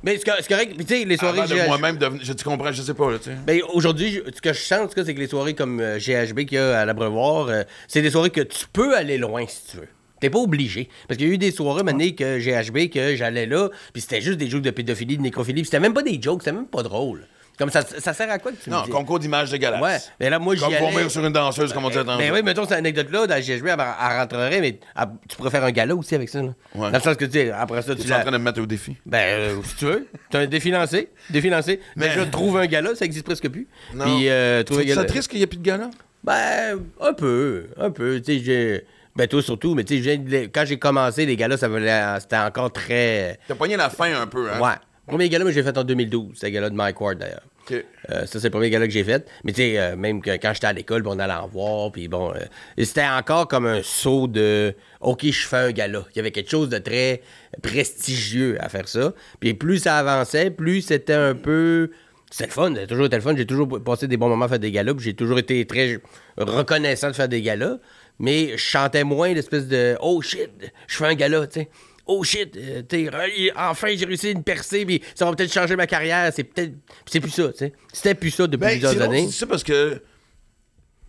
Mais c'est co- c'est correct. Puis tu sais, les soirées Avant de GHB. moi-même. Je tu comprends, je sais pas, là, tu sais. Aujourd'hui, ce que je sens, en tout cas, c'est que les soirées comme euh, GHB qu'il y a à l'Abreuvoir, euh, c'est des soirées que tu peux aller loin si tu veux. T'es pas obligé. Parce qu'il y a eu des soirées, maintenant, que GHB, que j'allais là, puis c'était juste des jokes de pédophilie, de nécrophilie, puis c'était même pas des jokes, c'était même pas drôle. Comme ça, ça sert à quoi que tu me Non, dis? concours d'images dégueulasses. Ouais, mais là, moi, j'y Comme allais... vomir sur une danseuse, comme on disait tantôt. Ben oui, mettons, cette anecdote-là, dans GHB, elle, elle rentrerait, mais elle- tu pourrais faire un gala aussi avec ça, là. Ouais. Dans le sens que, tu sais, après ça, tu Tu es la... en train de me mettre au défi? Ben, euh, si tu veux. T'as un défi lancé. Défi lancé. Mais Mais- je trouve un gala, ça existe presque plus. Non. Puis, euh, un C'est gala. triste qu'il n'y ait plus de gars là? Ben, un peu, un peu. Tu sais, j'ai. Ben, toi surtout, mais tu sais, quand j'ai commencé, les galas, ça valait- c'était encore très. T'as pogné la fin un peu, hein? Ouais. Premier gala, moi, j'ai fait en 2012. C'était le gala de Mike Ward, d'ailleurs. Euh, ça, c'est le premier gala que j'ai fait. Mais tu sais, euh, même que quand j'étais à l'école, on allait en voir, puis bon, euh, c'était encore comme un saut de OK, je fais un gala. Il y avait quelque chose de très prestigieux à faire ça. Puis plus ça avançait, plus c'était un peu. C'était le fun, c'était toujours été le fun. J'ai toujours passé des bons moments à faire des galas, puis j'ai toujours été très reconnaissant de faire des galas. Mais je chantais moins l'espèce de Oh shit, je fais un gala, tu sais. Oh shit, euh, euh, enfin j'ai réussi une percée, puis ça va peut-être changer ma carrière. C'est peut-être. C'est plus ça, tu sais. C'était plus ça depuis Ben, plusieurs années. C'est ça parce que, tu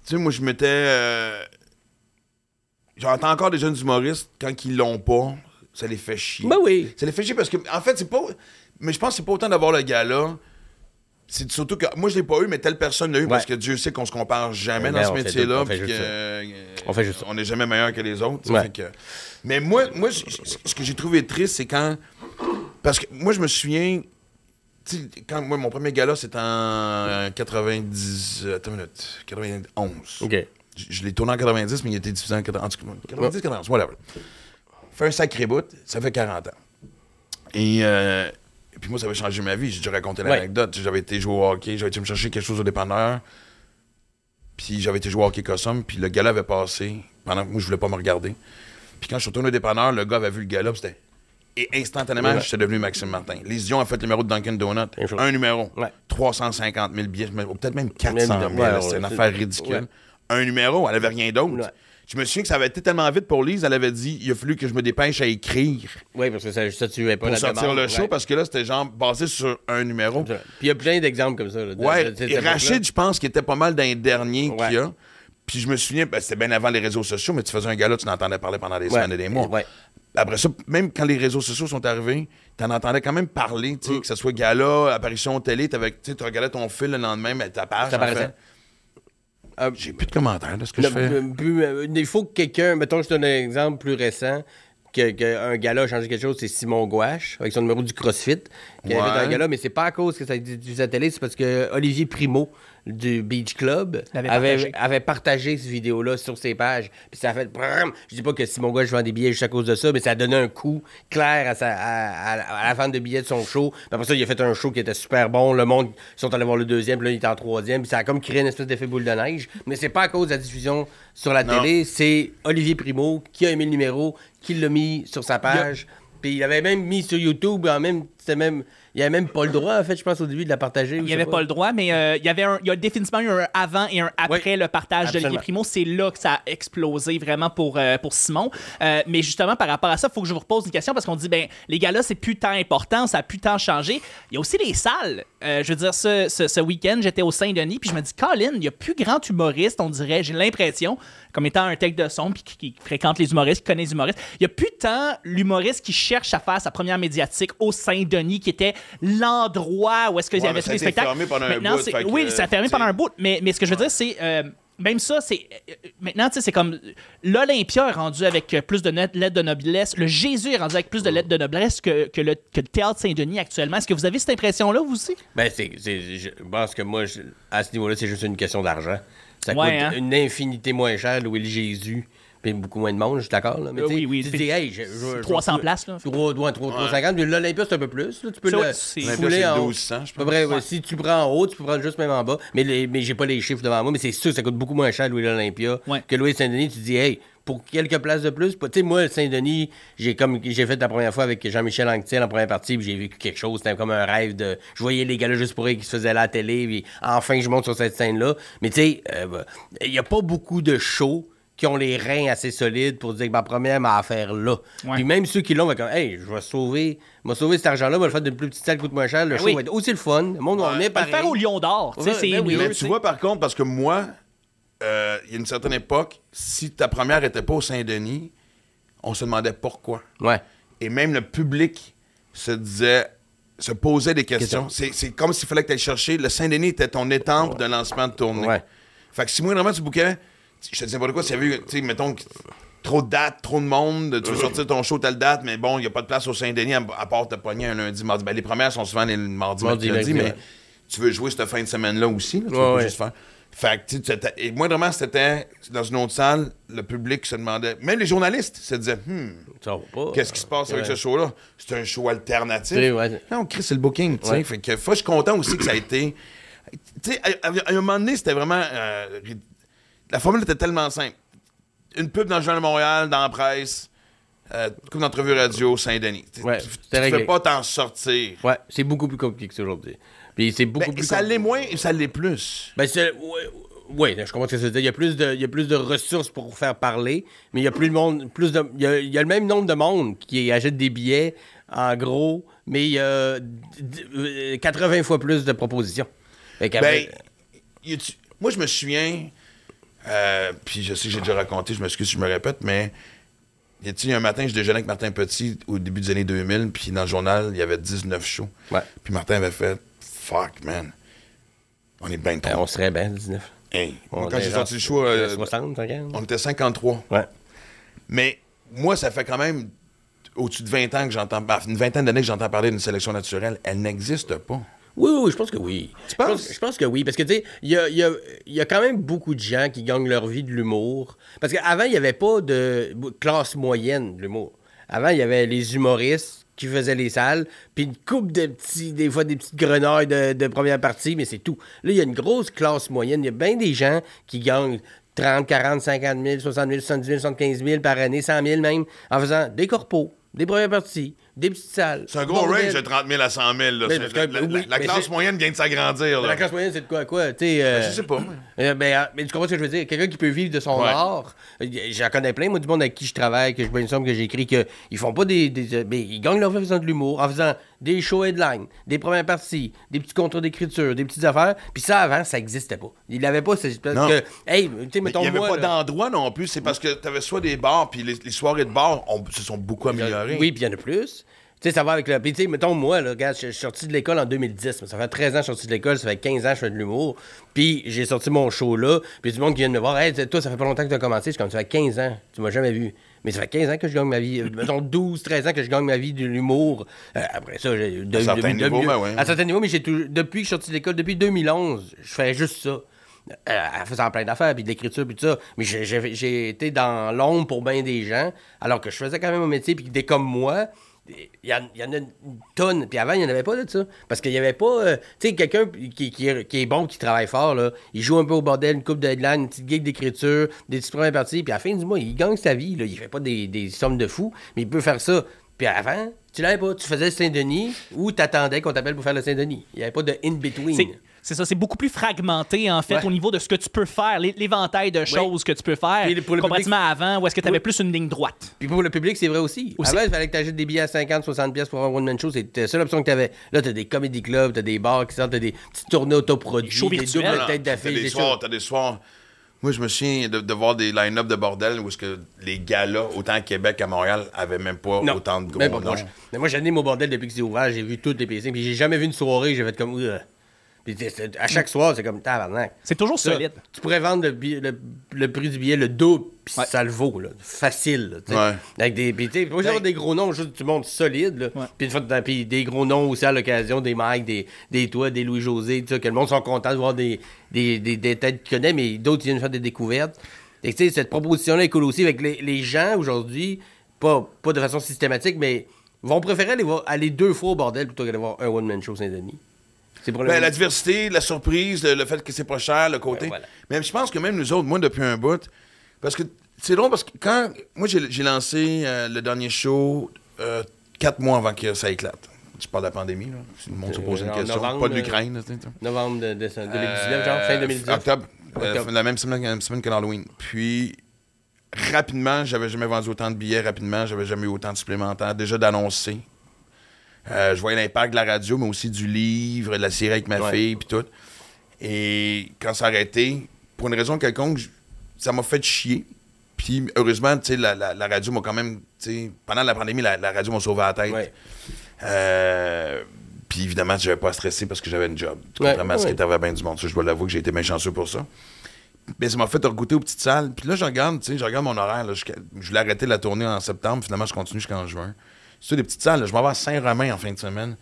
sais, moi, je m'étais. euh, J'entends encore des jeunes humoristes, quand ils l'ont pas, ça les fait chier. Ben oui. Ça les fait chier parce que, en fait, c'est pas. Mais je pense que c'est pas autant d'avoir le gars-là. C'est surtout que. Moi, je l'ai pas eu, mais telle personne l'a eu parce que Dieu sait qu'on se compare jamais dans ce métier-là. on fait juste On n'est jamais meilleur que les autres. Ouais. que- Mais moi, moi ce que j'ai trouvé triste, c'est quand. Parce que moi, je me souviens. quand moi, mon premier gala, c'était en 90. euh, Attends une minute. 91. OK. Je, je l'ai tourné en 90, mais il été diffusé en 90, 90 91, whatever. Fait un sacré bout, ça fait 40 ans. Et, euh, et puis moi, ça avait changé ma vie. J'ai déjà raconté l'anecdote. J'avais été jouer au hockey, j'avais été me chercher quelque chose au dépanneur. Puis j'avais été jouer au hockey Cossum, puis le gars avait passé pendant que moi, je voulais pas me regarder. Puis quand je suis retourné au dépanneur, le gars avait vu le gars c'était. Et instantanément, Ouais. j'étais devenu Maxime Martin. Les Dion a fait le numéro de Dunkin' Donut. Un numéro. Ouais. 350 000 billets, ou peut-être même 400 000. Ouais, ouais, c'est une affaire ridicule. Un numéro, elle avait rien d'autre. Je me souviens que ça avait été tellement vite pour Lise, elle avait dit il a fallu que je me dépêche à écrire Oui, parce que ça, ça tuait pas pour la sortir demande, le show ouais. parce que là, c'était genre basé sur un numéro. Puis il y a plein d'exemples comme ça. là, de- Ouais, de- de cette et époque-là. Rachid, je pense qu'il était pas mal d'un dernier Ouais. qu'il y a. Puis je me souviens, ben, c'était bien avant les réseaux sociaux, mais tu faisais un gars-là, tu n'entendais parler pendant des semaines et des mois. Après ça, même quand les réseaux sociaux sont arrivés, tu en entendais quand même parler, Mm. tu sais, que ce soit gala, apparition télé, tu regardais ton fil le lendemain, mais ta page. Ça. Euh, J'ai plus de commentaires de ce que Le- je fais. plus, euh, il faut que quelqu'un, mettons, je donne un exemple plus récent, que, que gars a changé quelque chose, c'est Simon Gouache, avec son numéro du CrossFit, qui avait Ouais. fait un gala, mais c'est pas à cause que ça a été diffusé à la télé, c'est parce que Olivier Primo du Beach Club avait, partagé. avait partagé cette vidéo-là sur ses pages. Puis ça a fait. Je dis pas que Simon Gouache vend des billets juste à cause de ça, mais ça a donné un coup clair à, sa, à, à- à la vente de billets de son show. Puis après ça, il a fait un show qui était super bon. Le monde, ils sont allés voir le deuxième, puis là, il était en troisième. Puis ça a comme créé une espèce d'effet boule de neige. Mais c'est pas à cause de la diffusion sur la Non. télé, c'est Olivier Primo qui a aimé le numéro, qui l'a mis sur sa page. Puis il avait même mis sur YouTube en même c'était même. Il n'y avait même pas le droit, en fait, je pense, au début de la partager. Il n'y avait pas le droit, mais euh, il y avait un, il y a définitivement eu un avant et un après Oui, le partage de. Olivier Primo. C'est là que ça a explosé vraiment pour, euh, pour Simon. Euh, mais justement, par rapport à ça, il faut que je vous repose une question parce qu'on dit, ben, les gars-là, c'est plus tant important, ça a plus tant changé. Il y a aussi les salles. Je veux dire, ce, ce, ce week-end, j'étais au Saint-Denis, puis je me dis, Colin, il n'y a plus grand humoriste, on dirait, j'ai l'impression, comme étant un tech de son, puis qui, qui fréquente les humoristes, qui connaît les humoristes, il n'y a plus tant l'humoriste qui cherche à faire sa première médiatique au Saint-Denis, qui était l'endroit où est-ce qu'il y Ouais, avait tous les spectacles. fermé pendant un bout, c'est- fait que, oui, ça a fermé pendant un bout, mais, mais ce que je veux dire, c'est. euh, même ça, c'est. euh, Maintenant, tu sais, c'est comme. L'Olympia est rendu avec plus de lettres de noblesse. Le Jésus est rendu avec plus de lettres de noblesse que, que, le, que le Théâtre Saint-Denis actuellement. Est-ce que vous avez cette impression-là, vous aussi? Ben, c'est, c'est- je pense que moi, je- à ce niveau-là, c'est juste une question d'argent. Ça Ouais, coûte hein? une infinité moins cher, louer le Jésus, puis beaucoup moins de monde, je suis d'accord. Là. Mais Euh, oui, oui, Tu c'est- dis, hey, je, je- je- 300 places, là. 3, 3, 350, puis l'Olympia, c'est un peu plus. là. Tu peux le fouler en haut. 1200, je Ouais. Si tu prends en haut, tu peux prendre juste même en bas. Mais, les- mais j'ai pas les chiffres devant moi, mais c'est sûr que ça coûte beaucoup moins cher louer l'Olympia Ouais. que louer Saint-Denis. Tu dis, hey, pour quelques places de plus, tu sais, moi, Saint-Denis, j'ai comme j'ai fait la première fois avec Jean-Michel Anctil en première partie, puis j'ai vécu quelque chose. C'était comme un rêve de. Je voyais les gars-là juste pour eux qui se faisaient à la télé, puis enfin, je monte sur cette scène-là. Mais tu sais, euh, il y a pas beaucoup de shows qui ont les reins assez solides pour dire que ma première m'a affaire là. Ouais. Puis même ceux qui l'ont, vont comme, hey, je vais sauver, m'a sauver cet argent-là, va le faire d'une plus petite salle qui coûte moins cher. Le show oui. va être aussi le fun. Le monde va Ouais. venir On va pareil. le faire au Lion d'Or. tu sais, c'est ben oui. mieux, Mais tu vois, par contre, parce que moi, euh, il y a une certaine époque, si ta première était pas au Saint-Denis, on se demandait pourquoi. Ouais. Et même le public se disait, se posait des questions. C'est comme s'il fallait que tu ailles chercher. Le Saint-Denis était ton étampe de lancement de tournée. Ouais. Fait que si moi, vraiment, tu bouquais, je te dis n'importe quoi, s'il y avait eu, tu sais, mettons, trop de dates, trop de monde, tu veux sortir ton show telle date, mais bon, il n'y a pas de place au Saint-Denis à, à part te pogner un lundi, mardi. Ben, les premières sont souvent les mardis, Mardi, mercredi, mais ouais. tu veux jouer cette fin de semaine-là aussi. là, tu Ouais, pas ouais. juste faire. Fait que, tu sais, et moi, vraiment, c'était dans une autre salle, le public se demandait, même les journalistes se disaient, hmm, qu'est-ce qui se passe avec ce show-là? C'est un show alternatif. Ouais. Non, Chris, c'est le booking, tu sais. Ouais. Fait que, faut- je suis content aussi que ça a été. Tu sais, à, à- à un moment donné, c'était vraiment. euh, la formule était tellement simple. Une pub dans le Journal de Montréal, dans la presse, euh, comme d'entrevue radio, Saint-Denis. Tu- Ouais, réglé. peux pas t'en sortir. Ouais, c'est beaucoup plus compliqué que ça aujourd'hui. Puis c'est beaucoup Ben, plus ça l'est moins et ça l'est plus. Ben, c'est. Ouais, ouais, je comprends ce que ça veut dire. Il y, a plus de, il y a plus de ressources pour faire parler, mais il y a plus de monde. Plus de, il, y a, il y a le même nombre de monde qui achète des billets, en gros, mais il y a d- d- euh, 80 fois plus de propositions. Ben, qu'après- y a-tu- moi, je me souviens, euh, puis je sais que j'ai déjà raconté, je m'excuse si je me répète, mais y a-t-il un matin, je déjeunais avec Martin Petit au début des années 2000, puis dans le journal, il y avait 19 shows. Ouais. Puis Martin avait fait Fuck, man. On est bien Ben, trop. on serait bien 19. Hey, On quand j'ai sorti le show, euh, 60, 50. on était 53. Ouais. Mais moi, ça fait quand même au-dessus de 20 ans que j'entends, une vingtaine d'années que j'entends parler d'une sélection naturelle. Elle n'existe pas. Oui, oui, je pense que oui. Tu Je pense- Je pense que oui, parce que, tu sais, il y a, il y a- il y a quand même beaucoup de gens qui gagnent leur vie de l'humour. Parce qu'avant, il n'y avait pas de classe moyenne de l'humour. Avant, il y avait les humoristes qui faisaient les salles, puis une coupe de petits, des fois des petites de, de première partie, mais c'est tout. Là, il y a une grosse classe moyenne. Il y a bien des gens qui gagnent 30, 40, 50 000, 60 000, 70 000, 75 000 par année, 100 000 même, en faisant des corpos, des premières parties, des petites salles. C'est un gros range de 30 000 à 100 000. là. Mais C'est- parce la, que- la- oui, la mais classe moyenne vient de s'agrandir. La classe moyenne, c'est de quoi, quoi? Tu sais, euh, Je sais pas. euh, ben, euh, mais tu comprends ce que je veux dire? Quelqu'un qui peut vivre de son Ouais. art. J'en connais plein, moi, du monde avec qui je travaille, que je brainstorm, que j'écris, qu'ils font pas des. des mais ils gagnent leur vie en faisant de l'humour, en faisant des shows headline, des premières parties, des petits contrats d'écriture, des petites affaires. Puis ça, avant, ça existait pas. Il l'avait pas, parce Non. que. Hey, tu sais, Mais Il mettons n'y avait moi, pas d'endroit non plus. C'est parce que tu avais soit des bars, puis les, les soirées de bars se sont beaucoup améliorées. Oui, puis il y en a plus. Tu sais, ça va avec le. Puis, tu sais, mettons, moi, là, regarde, je suis sorti de l'école en 2010. mais Ça fait 13 ans que je suis sorti de l'école, ça fait 15 ans que je fais de l'humour. Puis, j'ai sorti mon show là. Puis, du monde qui vient de me voir. Hey, toi, ça fait pas longtemps que tu as commencé. Je suis comme, ça fait 15 ans. Tu m'as jamais vu. Mais ça fait 15 ans que je gagne ma vie. euh, Mettons 12, 13 ans que je gagne ma vie de l'humour. Euh, après ça, j'ai. de- À certains de- de- niveaux, ben ouais. À certains niveaux, mais j'ai tout- depuis que je suis sorti de l'école, depuis 2011, je fais juste ça. Euh, en faisant plein d'affaires, puis de l'écriture, puis tout ça. Mais j'ai été dans l'ombre pour bien des gens, alors que je faisais quand même mon métier, puis des comme moi, il y, en, y en a une tonne. Puis avant, il n'y en avait pas de ça. Parce qu'il n'y avait pas. euh, tu sais, quelqu'un qui, qui qui est bon, qui travaille fort, là, il joue un peu au bordel, une coupe de headline, une petite gig d'écriture, des petites premières parties, puis à la fin du mois, il gagne sa vie. Là. Il fait pas des, des sommes de fou, mais il peut faire ça. Puis avant, tu l'avais pas. Tu faisais le Saint-Denis ou t'attendais qu'on t'appelle pour faire le Saint-Denis. Il n'y avait pas de in-between. C'est- ça, c'est beaucoup plus fragmenté en fait Ouais. au niveau de ce que tu peux faire, l'é- l'éventail de choses que tu peux faire, pour le comparativement avant où est-ce que tu avais Oui. plus une ligne droite. Puis pour le public, c'est vrai aussi. Aussi. Avant, il fallait que tu achètes des billets à 50, 60 pièces pour avoir un one-man show. C'était la seule option que tu avais. Là, tu as des comedy clubs, tu as des bars qui sortent, tu as des petites tournées autoproduits, shows des virtuels. doubles têtes T'as d'affiche. des des soirs, choses. t'as des soirs. Moi, je me souviens de, de voir des line-up de bordel où est-ce que les galas, autant à Québec qu'à Montréal, avaient même pas Non, autant de gros noms. moi, j'anime au bordel depuis que c'est ouvert. J'ai vu toutes les PC. Puis j'ai jamais vu une soirée, j'ai fait comme. Ugh. Puis c'est- c'est- à chaque soir, c'est comme tabarnak. C'est toujours Ça, solide. Tu pourrais vendre le, billet- le, le prix du billet le double, puis Ouais. ça le vaut, là. Facile, là. Ouais. Avec des. Puis, tu sais, pas juste avoir des gros noms, juste du monde solide, là. Puis, des gros noms aussi à l'occasion, des Mike, des, des toi, des Louis-José, que le monde sont contents de voir des, des, des, des têtes qu'ils connaissent, mais d'autres, viennent faire des découvertes. Et tu sais, cette proposition-là est cool aussi avec les, les gens aujourd'hui, pas, pas de façon systématique, mais vont préférer aller, voir, aller deux fois au bordel plutôt qu'aller voir un one-man show Saint-Denis. Ben, la diversité, la surprise, le, le fait que c'est pas cher, le côté. Ouais, voilà. Mais je pense que même nous autres, moi, depuis un bout, parce que c'est drôle parce que quand. Moi, j'ai lancé euh, le dernier show euh, quatre mois avant que ça éclate. Tu parles de la pandémie, là. Si le monde se pose une en question. novembre, pas de euh, l'Ukraine. Novembre de, de- 2019, genre, Euh, fin 2019. Octobre. Euh, Octobre. la même semaine, même semaine que l'Halloween. Puis, rapidement, j'avais jamais vendu autant de billets rapidement. J'avais jamais eu autant de supplémentaires. Déjà d'annoncer. Euh, je voyais l'impact de la radio, mais aussi du livre, de la série avec ma Ouais. fille, puis tout. Et quand ça a arrêté, pour une raison quelconque, ça m'a fait chier. Puis, heureusement, tu sais, la, la- la radio m'a quand même, pendant la pandémie, la, la radio m'a sauvé la tête. Ouais. Euh, puis évidemment, je n'avais pas stressé parce que j'avais une job. Tu Ouais, comprends? Ce qui était à bien du monde. Ça, je dois l'avouer que j'ai été bien chanceux pour ça. Mais ça m'a fait regoûter aux petites salles. Puis là, je regarde, tu sais, je regarde mon horaire. là, jusqu'à- je voulais arrêter la tournée en septembre. Finalement, je continue jusqu'en juin. C'est des petites salles. là, je m'en vais à Saint-Romain en fin de semaine.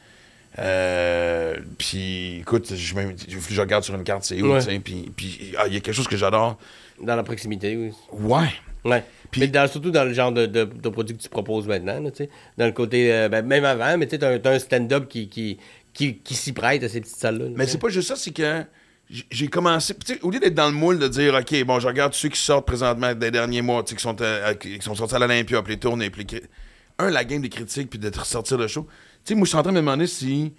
Euh, puis écoute, je, je- je regarde sur une carte, c'est où, Ouais. tu sais. Puis puis, ah, il y a quelque chose que j'adore. Dans la proximité, oui. Ouais. Ouais. Mais dans- surtout dans le genre de, de, de produit que tu proposes maintenant, là, tu sais. Dans le côté, euh, ben, même avant, mais tu sais, t'as un- un stand-up qui, qui, qui, qui s'y prête à ces petites salles-là. là. Mais c'est pas juste ça, c'est que j'ai commencé. tu sais, Au lieu d'être dans le moule de dire, OK, bon, je regarde ceux qui sortent présentement des derniers mois, tu sais, qui sont, euh, qui sont sortis à l'Olympia, puis les tournées, puis les Un, la game des critiques, puis de ressortir le show. Tu sais, moi, je suis en train de me demander si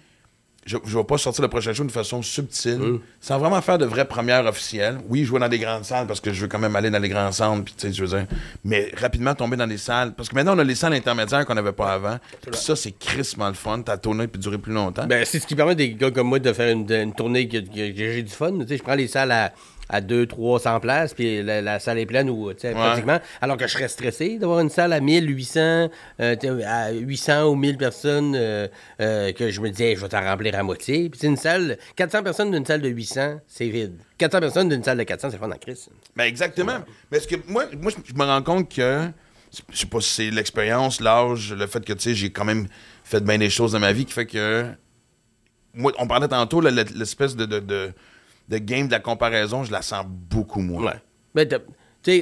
je, je vais pas sortir le prochain show de façon subtile, sans vraiment faire de vraies premières officielles. Oui, jouer dans des grandes salles, parce que je veux quand même aller dans les grands centres, puis tu sais, je veux dire. Mais rapidement tomber dans des salles. Parce que maintenant, on a les salles intermédiaires qu'on n'avait pas avant. Puis ça, c'est crissement le fun. T'as tourné, puis durer plus longtemps. Ben, c'est ce qui permet des gars comme moi de faire une, une tournée que, que- que j'ai du fun. Tu sais, je prends les salles à, à 200, 300 places, puis la, la salle est pleine ou, pratiquement. Alors que je serais stressé d'avoir une salle à 1000, 800, euh, tu sais, à 800 ou 1000 personnes, euh, euh, que je me disais, je vais t'en remplir à moitié. Puis c'est une salle, 400 personnes d'une salle de 800, c'est vide. 400 personnes d'une salle de 400, c'est fun en crise. Ben exactement. Mais est-ce que moi, moi je me rends compte que je sais pas si c'est l'expérience, l'âge, le fait que tu sais, j'ai quand même fait bien des choses dans ma vie qui fait que moi, on parlait tantôt l'espèce de, de, de, de game de la comparaison, je la sens beaucoup moins. Ouais. Mais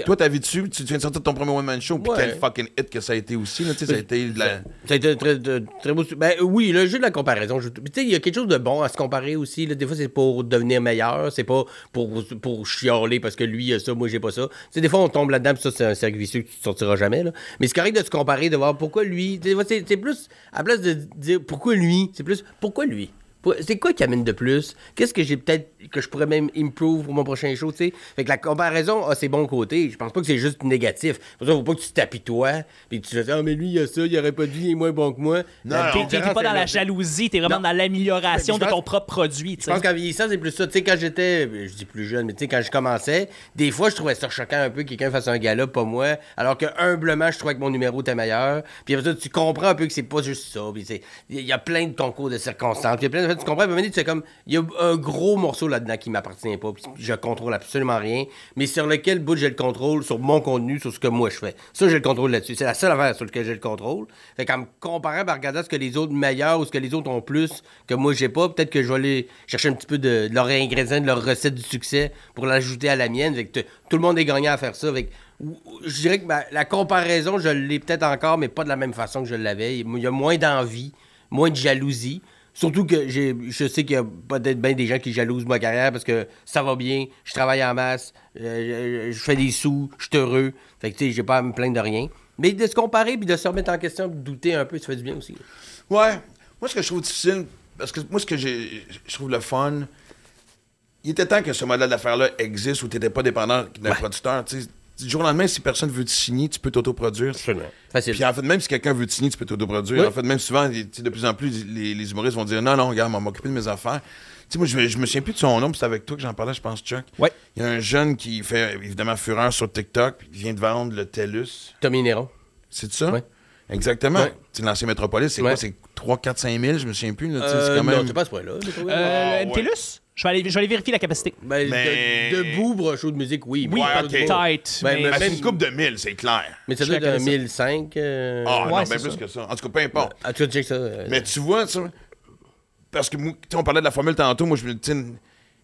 Toi, t'as vu dessus, tu tu viens de sortir ton premier one-man show, puis Ouais. quel fucking hit que ça a été aussi, là, ça a été de la... Ça a été très, très, très beau. Ben oui, le jeu de la comparaison. je- Tu sais, il y a quelque chose de bon à se comparer aussi. là. Des fois, c'est pour devenir meilleur. C'est pas pour, pour chialer parce que lui, a ça, moi, j'ai pas ça. Tu sais, des fois, on tombe là-dedans, puis ça, c'est un cercle vicieux que tu sortiras jamais. Là. Mais c'est correct de se comparer, de voir pourquoi lui. C'est plus, à la place de dire pourquoi lui, c'est plus pourquoi lui. C'est quoi qui amène de plus? Qu'est-ce que j'ai peut-être que je pourrais même improve pour mon prochain show, tu sais? Fait que la comparaison a ses bons côtés. Je pense pas que c'est juste négatif. Pour ça, faut pas que tu tapis toi, puis tu te dis, ah, mais lui, il a ça, il aurait pas dû, il est moins bon que moi. Non, non. T'es- T'es différence, t'es pas dans la jalousie, t'es vraiment Non. dans l'amélioration de je ton pense- propre produit. tu Je pense qu'en vieillissant, c'est plus ça. Tu sais, quand j'étais, je dis plus jeune, mais tu sais, quand je commençais, des fois, je trouvais ça choquant un peu que quelqu'un fasse un gala, pas moi, alors que humblement, je trouvais que mon numéro était meilleur. Puis après ça, tu comprends un peu que c'est pas juste ça. Il y a plein de concours de circonstances. Puis il y a plein de tu comprends. À un moment donné, tu comme, il y a un gros morceau là-dedans qui m'appartient pas. Puis je contrôle absolument rien. Mais sur lequel bout j'ai le contrôle, sur mon contenu, sur ce que moi je fais. Ça, j'ai le contrôle là-dessus. C'est la seule affaire sur laquelle j'ai le contrôle. Fait qu'en me comparant, en regardant ce que les autres meilleurs ou ce que les autres ont plus que moi j'ai pas, peut-être que je vais aller chercher un petit peu de, de leur ingrédient, de leur recette du succès pour l'ajouter à la mienne. Fait tout le monde est gagnant à faire ça. Fait je dirais que ma- la comparaison, je l'ai peut-être encore, mais pas de la même façon que je l'avais. Il y a moins d'envie, moins de jalousie. Surtout que j'ai, je sais qu'il y a peut-être bien des gens qui jalousent ma carrière parce que ça va bien, je travaille en masse, euh, je, je fais des sous, je suis heureux. Fait que tu sais, j'ai pas à me plaindre de rien. Mais de se comparer puis de se remettre en question, de douter un peu, ça fait du bien aussi. Ouais. Moi, ce que je trouve difficile, parce que moi, ce que j'ai, je trouve le fun, il était temps que ce modèle d'affaires-là existe où tu n'étais pas dépendant d'un producteur. Tu sais, du jour au lendemain, si personne veut te signer, tu peux t'autoproduire. Facile. Puis en fait, même si quelqu'un veut te signer, tu peux t'autoproduire. Oui. En fait, même souvent, de plus en plus, les, les humoristes vont dire non, non, regarde, on va m'occuper de mes affaires. Tu sais, moi, je, me- je me souviens plus de son nom, c'est avec toi que j'en parlais, je pense, Chuck. Ouais. Il y a un jeune qui fait évidemment fureur sur TikTok, puis il vient de vendre le TELUS. Tommy Néron. C'est ça? Ouais. Exactement. Ouais. Tu sais, l'ancien métropolis, c'est Ouais. quoi? C'est 3, 4, 5 000, je me souviens plus. Là, tu sais, c'est Euh, quand même... Non, c'est pas ce point-là. Euh, Ah, ouais. MTLUS? Je vais, aller, je vais aller vérifier la capacité. Ben, de- debout pour un show de musique, oui. Oui, Ouais, pas ok. du tout. peut-être. Ben, mais- ben, Ben, c'est même- une coupe de 1000, c'est clair. Mais ça Je doit être un connais ça. 1005. euh... Ah, Ouais, non, bien plus ça. que ça. En tout cas, peu importe. Ah, tu ça. euh, Mais tu vois, ça, parce que on parlait de la formule tantôt, moi, je me dis,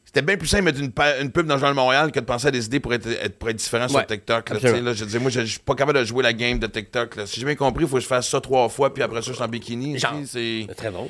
c'était bien plus simple de mettre une, pub dans le Journal de Montréal que de penser à des idées pour être, être- pour être différent sur TikTok. Là, absolument. Tu sais, là, je disais, moi, je suis pas capable de jouer la game de TikTok. là. Si j'ai bien compris, il faut que je fasse ça trois fois, puis après ça, je suis en bikini. C'est- Très drôle.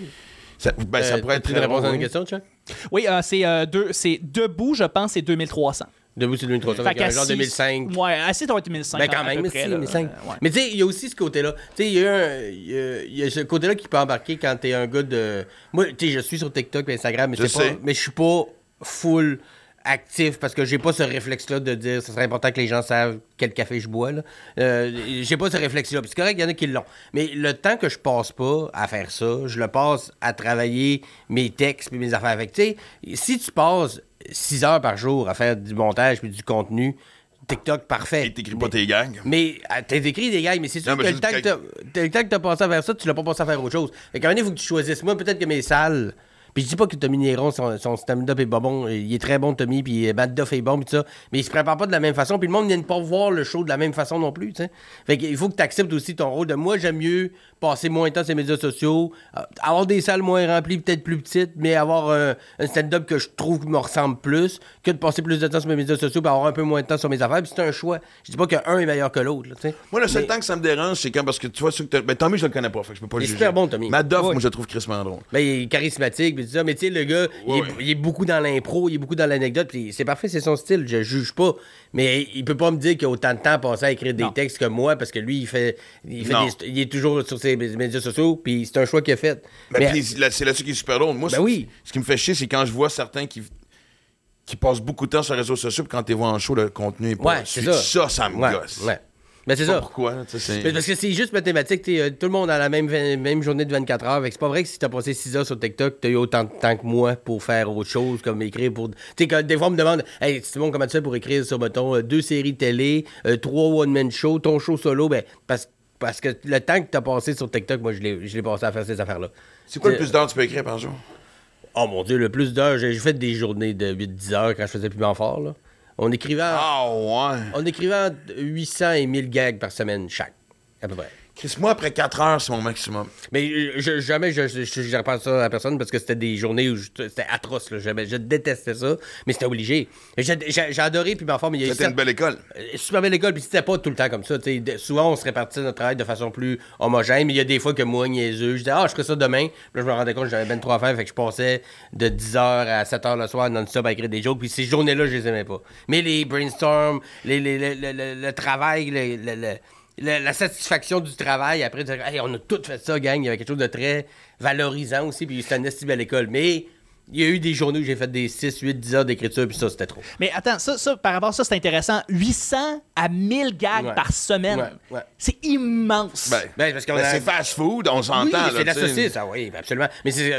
ça, ben, ça Euh, pourrait être tu très à drôle, une question, Chuck? Oui, euh, c'est euh, deux- c'est debout, je pense, c'est 2300. Debout, c'est 2300. Fait avec un genre qu'assis- 2005. Ouais, assis, ça va être 2005. Ben quand à même, peu mais près, si, là. 2005. Euh, ouais. Mais tu sais, il y a aussi ce côté-là. Tu sais, il y, a un- il y a- il y a ce côté-là qui peut embarquer quand t'es un gars de... Moi, tu sais, je suis sur TikTok et Instagram, mais, Je c'est pas... sais. mais je suis pas full actif parce que j'ai pas ce réflexe-là de dire ce serait important que les gens savent quel café je bois. Là. Euh, j'ai pas ce réflexe-là. Puis c'est correct, il y en a qui l'ont. Mais le temps que je passe pas à faire ça, je le passe à travailler mes textes puis mes affaires. Sais, si tu passes 6 heures par jour à faire du montage puis du contenu, TikTok, parfait. Et t'écris pas tes gags. Mais t'as écrit des gars, mais c'est sûr Non, que le temps que, que- t'as, passé à faire ça, tu l'as pas passé à faire autre chose. Fait qu'à un moment il faut que tu choisisses. Moi, peut-être que mes salles. Puis je dis pas que Tommy Néron, son, son stand-up est pas bon. Il est très bon, Tommy, puis Matt Duff est bon, puis tout ça. Mais il se prépare pas de la même façon. Puis le monde vient pas voir le show de la même façon non plus, tu sais. Fait qu'il faut que tu acceptes aussi ton rôle de moi, j'aime mieux passer moins de temps sur les médias sociaux, euh, avoir des salles moins remplies, peut-être plus petites, mais avoir euh, un stand-up que je trouve qui me ressemble plus, que de passer plus de temps sur mes médias sociaux, puis avoir un peu moins de temps sur mes affaires. Puis c'est un choix. Je dis pas qu'un est meilleur que l'autre, tu sais. Moi, le seul Mais- temps que ça me dérange, c'est quand, parce que tu vois, ceux que ben, Tommy, je le connais pas, fait que je peux pas le Il est juger. super bon, Tommy. Matt Duff, Ouais. moi, je le trouve crissement drôle. Ben, il est charismatique, tout ça. Mais tu sais, le gars, il, est, Ouais. il est beaucoup dans l'impro, il est beaucoup dans l'anecdote, puis c'est parfait, c'est son style, je juge pas. Mais il peut pas me dire qu'il a autant de temps passé à écrire des Non. textes que moi, parce que lui, il fait, il, fait Non. des- il est toujours sur ses médias sociaux, puis c'est un choix qu'il a fait. Ben, Mais- puis là, c'est là-dessus qui est super drôle. Moi, Ben ce- oui. ce qui me fait chier, c'est quand je vois certains qui, qui passent beaucoup de temps sur les réseaux sociaux, puis quand tu vois en show, le contenu est pas. ouais, c'est ça. Ça, ça me ouais, gosse. Ouais. Ben, c'est ça. Pourquoi? Mais parce que c'est juste mathématique. t'sais, euh, tout le monde a la même, même journée de 24 heures. C'est pas vrai que si t'as passé 6 heures sur TikTok, t'as eu autant de temps que moi pour faire autre chose, comme écrire pour. Tu sais, quand des fois, on me demande Hey, Simon, comment tu fais pour écrire sur, mettons, euh, deux séries télé, euh, trois one-man show, ton show solo? Ben, parce, parce que le temps que t'as passé sur TikTok, moi, je l'ai passé à faire ces affaires-là. C'est quoi le plus d'heures que tu peux écrire par jour? Oh mon Dieu, le plus d'heures, j'ai j'ai fait des journées de 8-10 heures quand je faisais plus fort, là. On écrivait. en- Ah, ouais. On écrivait entre 800 et 1000 gags par semaine chaque, à peu près. Chris, moi, après 4 heures, c'est mon maximum. Mais euh, je, jamais je, je, je, je repense ça à personne parce que c'était des journées où je- c'était atroce. Là. Je détestais ça, mais c'était obligé. J'ai adoré, puis ma forme, il y a eu C'était une belle école. euh, super belle école, puis c'était pas tout le temps comme ça. souvent, on se répartissait notre travail de façon plus homogène, mais il y a des fois que moi, niaiseux, je disais, ah, je ferai ça demain. Puis là, je me rendais compte que j'avais ben trop à faire, fait que je passais de 10h à 7h le soir non-stop à écrire des jokes, puis ces journées-là, je les aimais pas. Mais les brainstorms, les, les- le- le- le- le travail, le- la satisfaction du travail, après, de dire, hey, on a tout fait ça, gang, il y avait quelque chose de très valorisant aussi, puis c'était une esti belle école. Mais il y a eu des journées où j'ai fait des 6, 8, 10 heures d'écriture, puis ça, c'était trop. Mais attends, ça, ça, par rapport à ça, c'est intéressant. 800 à 1000 gags Ouais. par semaine. Ouais, ouais. C'est immense. Ben, Ben, parce qu'on ben, a- c'est fast food, on Oui, s'entend. mais là, c'est la saucisse, ah oui, absolument. Mais c'est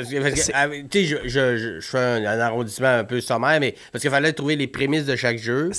ah, tu sais, je, je, je, je fais un, un arrondissement un peu sommaire, mais parce qu'il fallait trouver les prémices de chaque jeu,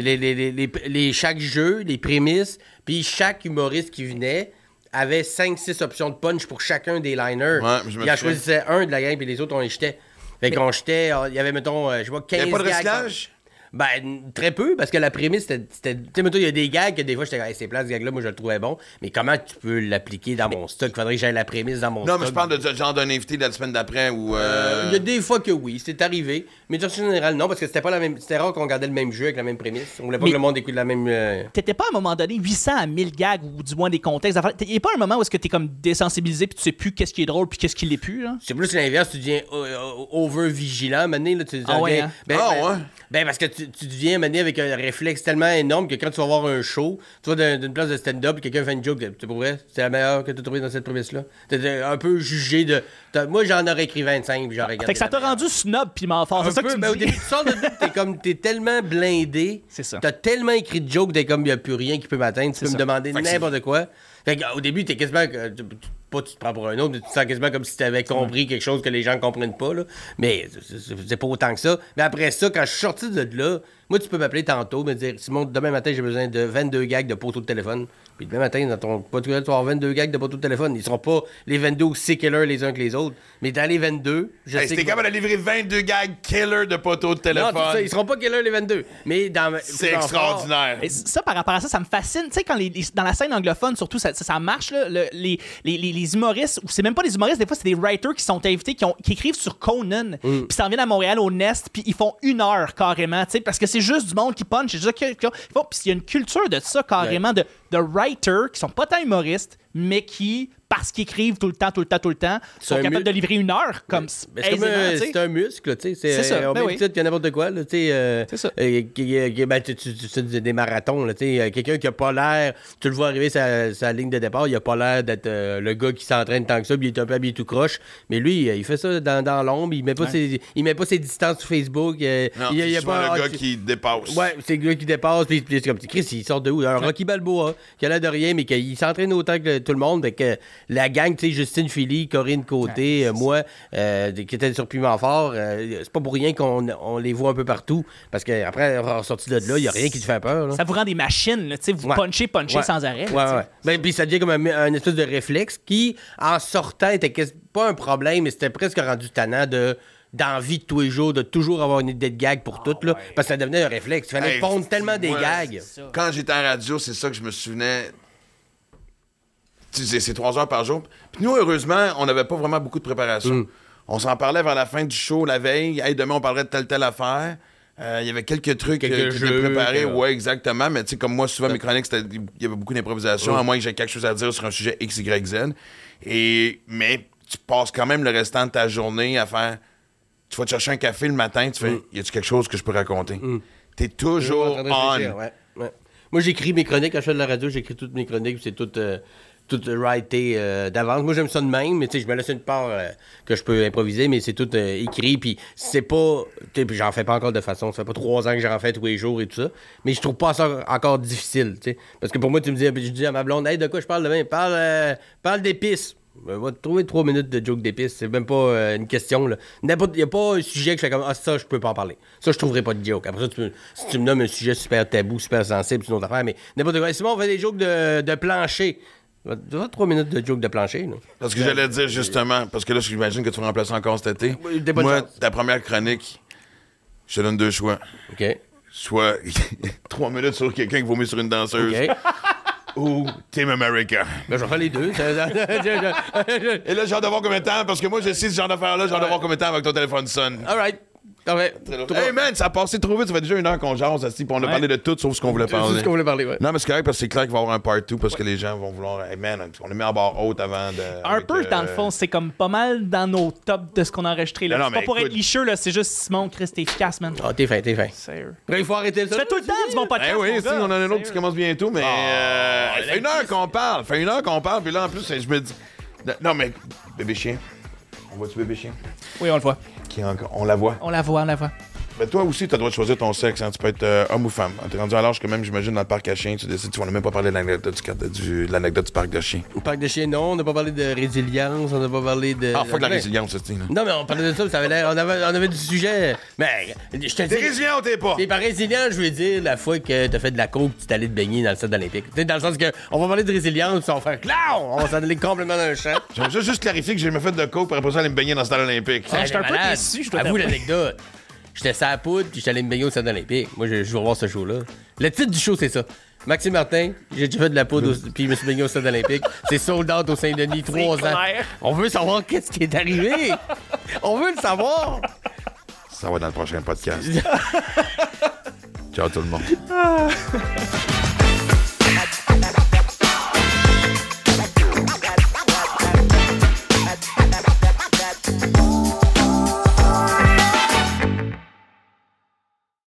les, les, les, les- chaque jeu, les prémices, puis chaque humoriste qui venait avait 5-6 options de punch pour chacun des liners. Ouais, il en choisissait un de la gang, puis les autres, on les jetait. Fait qu'on jetait, euh, il y avait, mettons, euh, je pas, 15 Il n'y a pas de recyclage? Ben, très peu, parce que la prémisse, c'était. Tu sais, mettons, il y a des gags que des fois, j'étais comme, hey, c'est plat, ce gag-là, moi, je le trouvais bon. Mais comment tu peux l'appliquer dans mon stock? Faudrait que j'aille la prémisse dans mon Non, stock. mais je parle de ce genre d'un invité de la semaine d'après ou. Euh, euh, Il y a des fois que oui, c'est arrivé. Mais de façon générale, non, parce que c'était pas la même. C'était rare qu'on regardait le même jeu avec la même prémisse. On voulait pas Mais- que le monde écoute la même. euh, T'étais pas à un moment donné 800 à 1000 gags ou du moins des contextes. Il n'y a pas un moment où est-ce que t'es comme désensibilisé puis tu sais plus qu'est-ce qui est drôle puis qu'est-ce qui l'est plus. Là? C'est plus l'inverse, tu deviens euh, over-vigilant. Maintenant, là, tu Ah ouais, deviens- hein? ben, Ah ben- ouais? Ben, parce que tu tu, tu deviens mené avec un réflexe tellement énorme que quand tu vas voir un show, tu vas d'une place de stand-up et quelqu'un fait une joke, tu pour vrai, c'est la meilleure que tu as trouvée dans cette prémisse-là. T'es un peu jugé de. Moi, j'en aurais écrit 25 puis j'aurais regardé. Fait que ça t'a rendu snob piment fort. C'est ça que tu mais au début, tu sors de t'es comme, t'es tellement blindé. C'est ça. T'as tellement écrit de jokes, t'es comme, il n'y a plus rien qui peut m'atteindre. Tu peux ça. me demander n'importe quoi. Fait que, au début, t'es quasiment, tu- pas tu te prends pour un autre, tu te sens quasiment comme si t'avais compris quelque chose que les gens comprennent pas, là. Mais c'est- pas autant que ça. Mais après ça, quand je suis sorti de là, moi, tu peux m'appeler tantôt, me dire, Simon, demain matin, j'ai besoin de 22 gags de poteau de téléphone. Puis demain matin, dans ton podcast, tu vas avoir 22 gags de poteau de téléphone. Ils seront pas les 22 aussi killers les uns que les autres. Mais dans les 22, je Hey, sais que- capable de livrer 22 gags killer de poteaux de non, téléphone. ça, ils seront pas killers les 22. Mais dans C'est extraordinaire. Et ça, par rapport à ça, ça me fascine. Tu sais, quand les, les- dans la scène anglophone, surtout, ça, ça, ça marche, là, le- les, les, les, les humoristes, ou c'est même pas des humoristes, des fois, c'est des writers qui sont invités, qui, ont, qui écrivent sur Conan, puis ça revient à Montréal au Nest, puis ils font une heure carrément, tu sais, parce que c'est juste du monde qui punch, puis il y a une culture de ça carrément, de, de writers qui sont pas tant humoristes, mais qui, parce qu'ils écrivent tout le temps, tout le temps, tout le temps, sont un capables mu- de livrer une heure comme Mais c'est un, tu sais. c'est un muscle, tu sais. C'est ça, au ben oui. titre que n'importe quoi, tu sais. euh, C'est ça. euh, qui- euh, qui- ben, tu, tu, tu fais des marathons, tu sais. Quelqu'un qui a pas l'air, tu le vois arriver sa, sa ligne de départ, il a pas l'air d'être euh, le gars qui s'entraîne tant que ça, puis il est un peu habillé tout croche. Mais lui, il fait ça dans, dans l'ombre, il met pas ses, il met pas ses distances sur Facebook. euh, Non, il, a- il y a c'est souvent pas le ah, gars tu- qui dépasse. Ouais, c'est le gars qui dépasse, puis, c'est comme, Chris, il sort de où? Un Rocky Balboa, qui a l'air de rien, mais qu'il s'entraîne autant que tout le monde, que la gang, tu sais, Justine Philly, Corinne Côté, euh, moi, euh, qui était sur Piment Fort, euh, c'est pas pour rien qu'on on les voit un peu partout, parce qu'après, sorti de là, il y a rien qui te fait peur, là. Ça vous rend des machines, tu sais, vous Ouais. punchez, punchez Ouais. sans arrêt. là. Ben, puis ça devient comme un, un espèce de réflexe qui, en sortant, était pas un problème, mais c'était presque rendu tannant de d'envie de tous les jours, de toujours avoir une idée de gag pour tout, là, parce que ça devenait un réflexe. Il fallait Hey, pondre tellement des gags. Quand j'étais en radio, c'est ça que je me souvenais. Tu sais, c'est trois heures par jour. Puis nous, heureusement, on n'avait pas vraiment beaucoup de préparation. Mm. On s'en parlait vers la fin du show la veille. Hey, demain, on parlerait de telle, telle affaire. Euh, Il y avait quelques trucs Quelques euh, qui étaient préparés. que- Ouais, exactement. Mais tu sais, comme moi, souvent, mes chroniques, il y avait beaucoup d'improvisation, à moins que j'ai quelque chose à dire sur un sujet X, Y, Z. Et, mais tu passes quand même le restant de ta journée à faire. Tu vas te chercher un café le matin, tu fais Y a-tu quelque chose que je peux raconter? T'es toujours on. Moi, j'écris mes chroniques. Quand je fais de la radio, j'écris toutes mes chroniques. C'est tout, euh, tout writé euh, d'avance. Moi, j'aime ça de même, mais je me laisse une part euh, que je peux improviser, mais c'est tout euh, écrit. Puis c'est pas. J'en fais pas encore de façon. Ça fait pas trois ans que j'en fais tous les jours et tout ça. Mais je trouve pas ça encore difficile. Parce que pour moi, tu me dis, je dis à ma blonde, hey, de quoi je parle demain? Parle, euh, parle d'épices. Ben, va trouver trois minutes de joke d'épices. C'est même pas euh, une question. Il n'y a pas un sujet que je fais comme Ah, ça, je peux pas en parler. Ça, je trouverai pas de joke. Après ça, tu si tu me nommes un sujet super tabou, super sensible, c'est une autre affaire. Mais n'importe quoi. Simon, on fait des jokes de plancher. Va- va trois minutes de joke de plancher. Là? Parce que j'allais dire justement, parce que là, j'imagine que tu vas remplacer encore cet été. Moi, chances. ta première chronique, je te donne deux choix. OK. Soit trois minutes sur quelqu'un qui vomit sur une danseuse, OK. ou Team America. ben, je vais faire les deux. Et là, j'ai hâte de voir combien de temps, parce que moi, je sais ce genre d'affaire-là, j'ai hâte de voir combien de temps avec ton téléphone sonne. All right. Parfait. Hey man, ça a passé trop vite, ça fait déjà une heure qu'on jase, assis, puis on a parlé de tout sauf ce qu'on voulait parler. ce qu'on voulait parler, ouais. Non, mais c'est correct parce que c'est clair qu'il va y avoir un part 2 parce que les gens vont vouloir. Hey man, on est mis en barre haute avant de. Un avec, peu, euh, dans le fond, c'est comme pas mal dans nos tops de ce qu'on a enregistré. là. Non, non, C'est pas pour écoute- être licheux, là, c'est juste Simon, Chris, t'es efficace, man. Ah, t'es fin, t'es fin. Sérieux. Il faut arrêter ça. Tu fais tout le temps du bon podcast. Eh oui, si, on en a un autre qui Sérieux. commence bientôt, mais. euh, ça fait une heure qu'on parle. Ça fait une heure qu'on parle, puis là, en plus, je me dis. Non, mais. Bébé chien. On voit-tu bébé chien? Oui, on le voit. Qui est encore... On la voit. On la voit, on la voit. Mais toi aussi, tu as le droit de choisir ton sexe. hein. Tu peux être euh, homme ou femme. T'es rendu à l'âge que même, j'imagine, dans le parc à chiens, tu décides, tu vas même pas parler de l'anecdote du, carte- du- de l'anecdote du parc de chiens. Au parc de chiens, non. On n'a pas parlé de résilience. On n'a pas parlé de. Ah, fuck la résilience, c'est. Non, mais on parlait de ça, ça avait l'air. On avait, on avait du sujet. Mais, je te T'es dis. résilient ou t'es pas? T'es pas résilient, je veux dire, la fois que t'as fait de la coke, tu t'es allé te baigner dans le stade olympique. Tu dans le sens que, on va parler de résilience, on va faire clown! On va s'en aller complètement dans le champ. J'aimerais ça juste clarifier que j'ai jamais fait de coke pour après ça aller me baigner dans le stade olympique. Ah, j'étais un peu déçu, je dois Avoue l'anecdote. J'étais sur la poudre, puis j'étais allé me baigner au stade olympique. Moi, je, je veux voir ce show-là. Le titre du show, c'est ça. Maxime Martin, j'ai déjà fait de la poudre, au- puis je me suis baigné au stade olympique. C'est sold out au Saint-Denis, trois ans. clair. On veut savoir qu'est-ce qui est arrivé. On veut le savoir. Ça va dans le prochain podcast. Ciao tout le monde.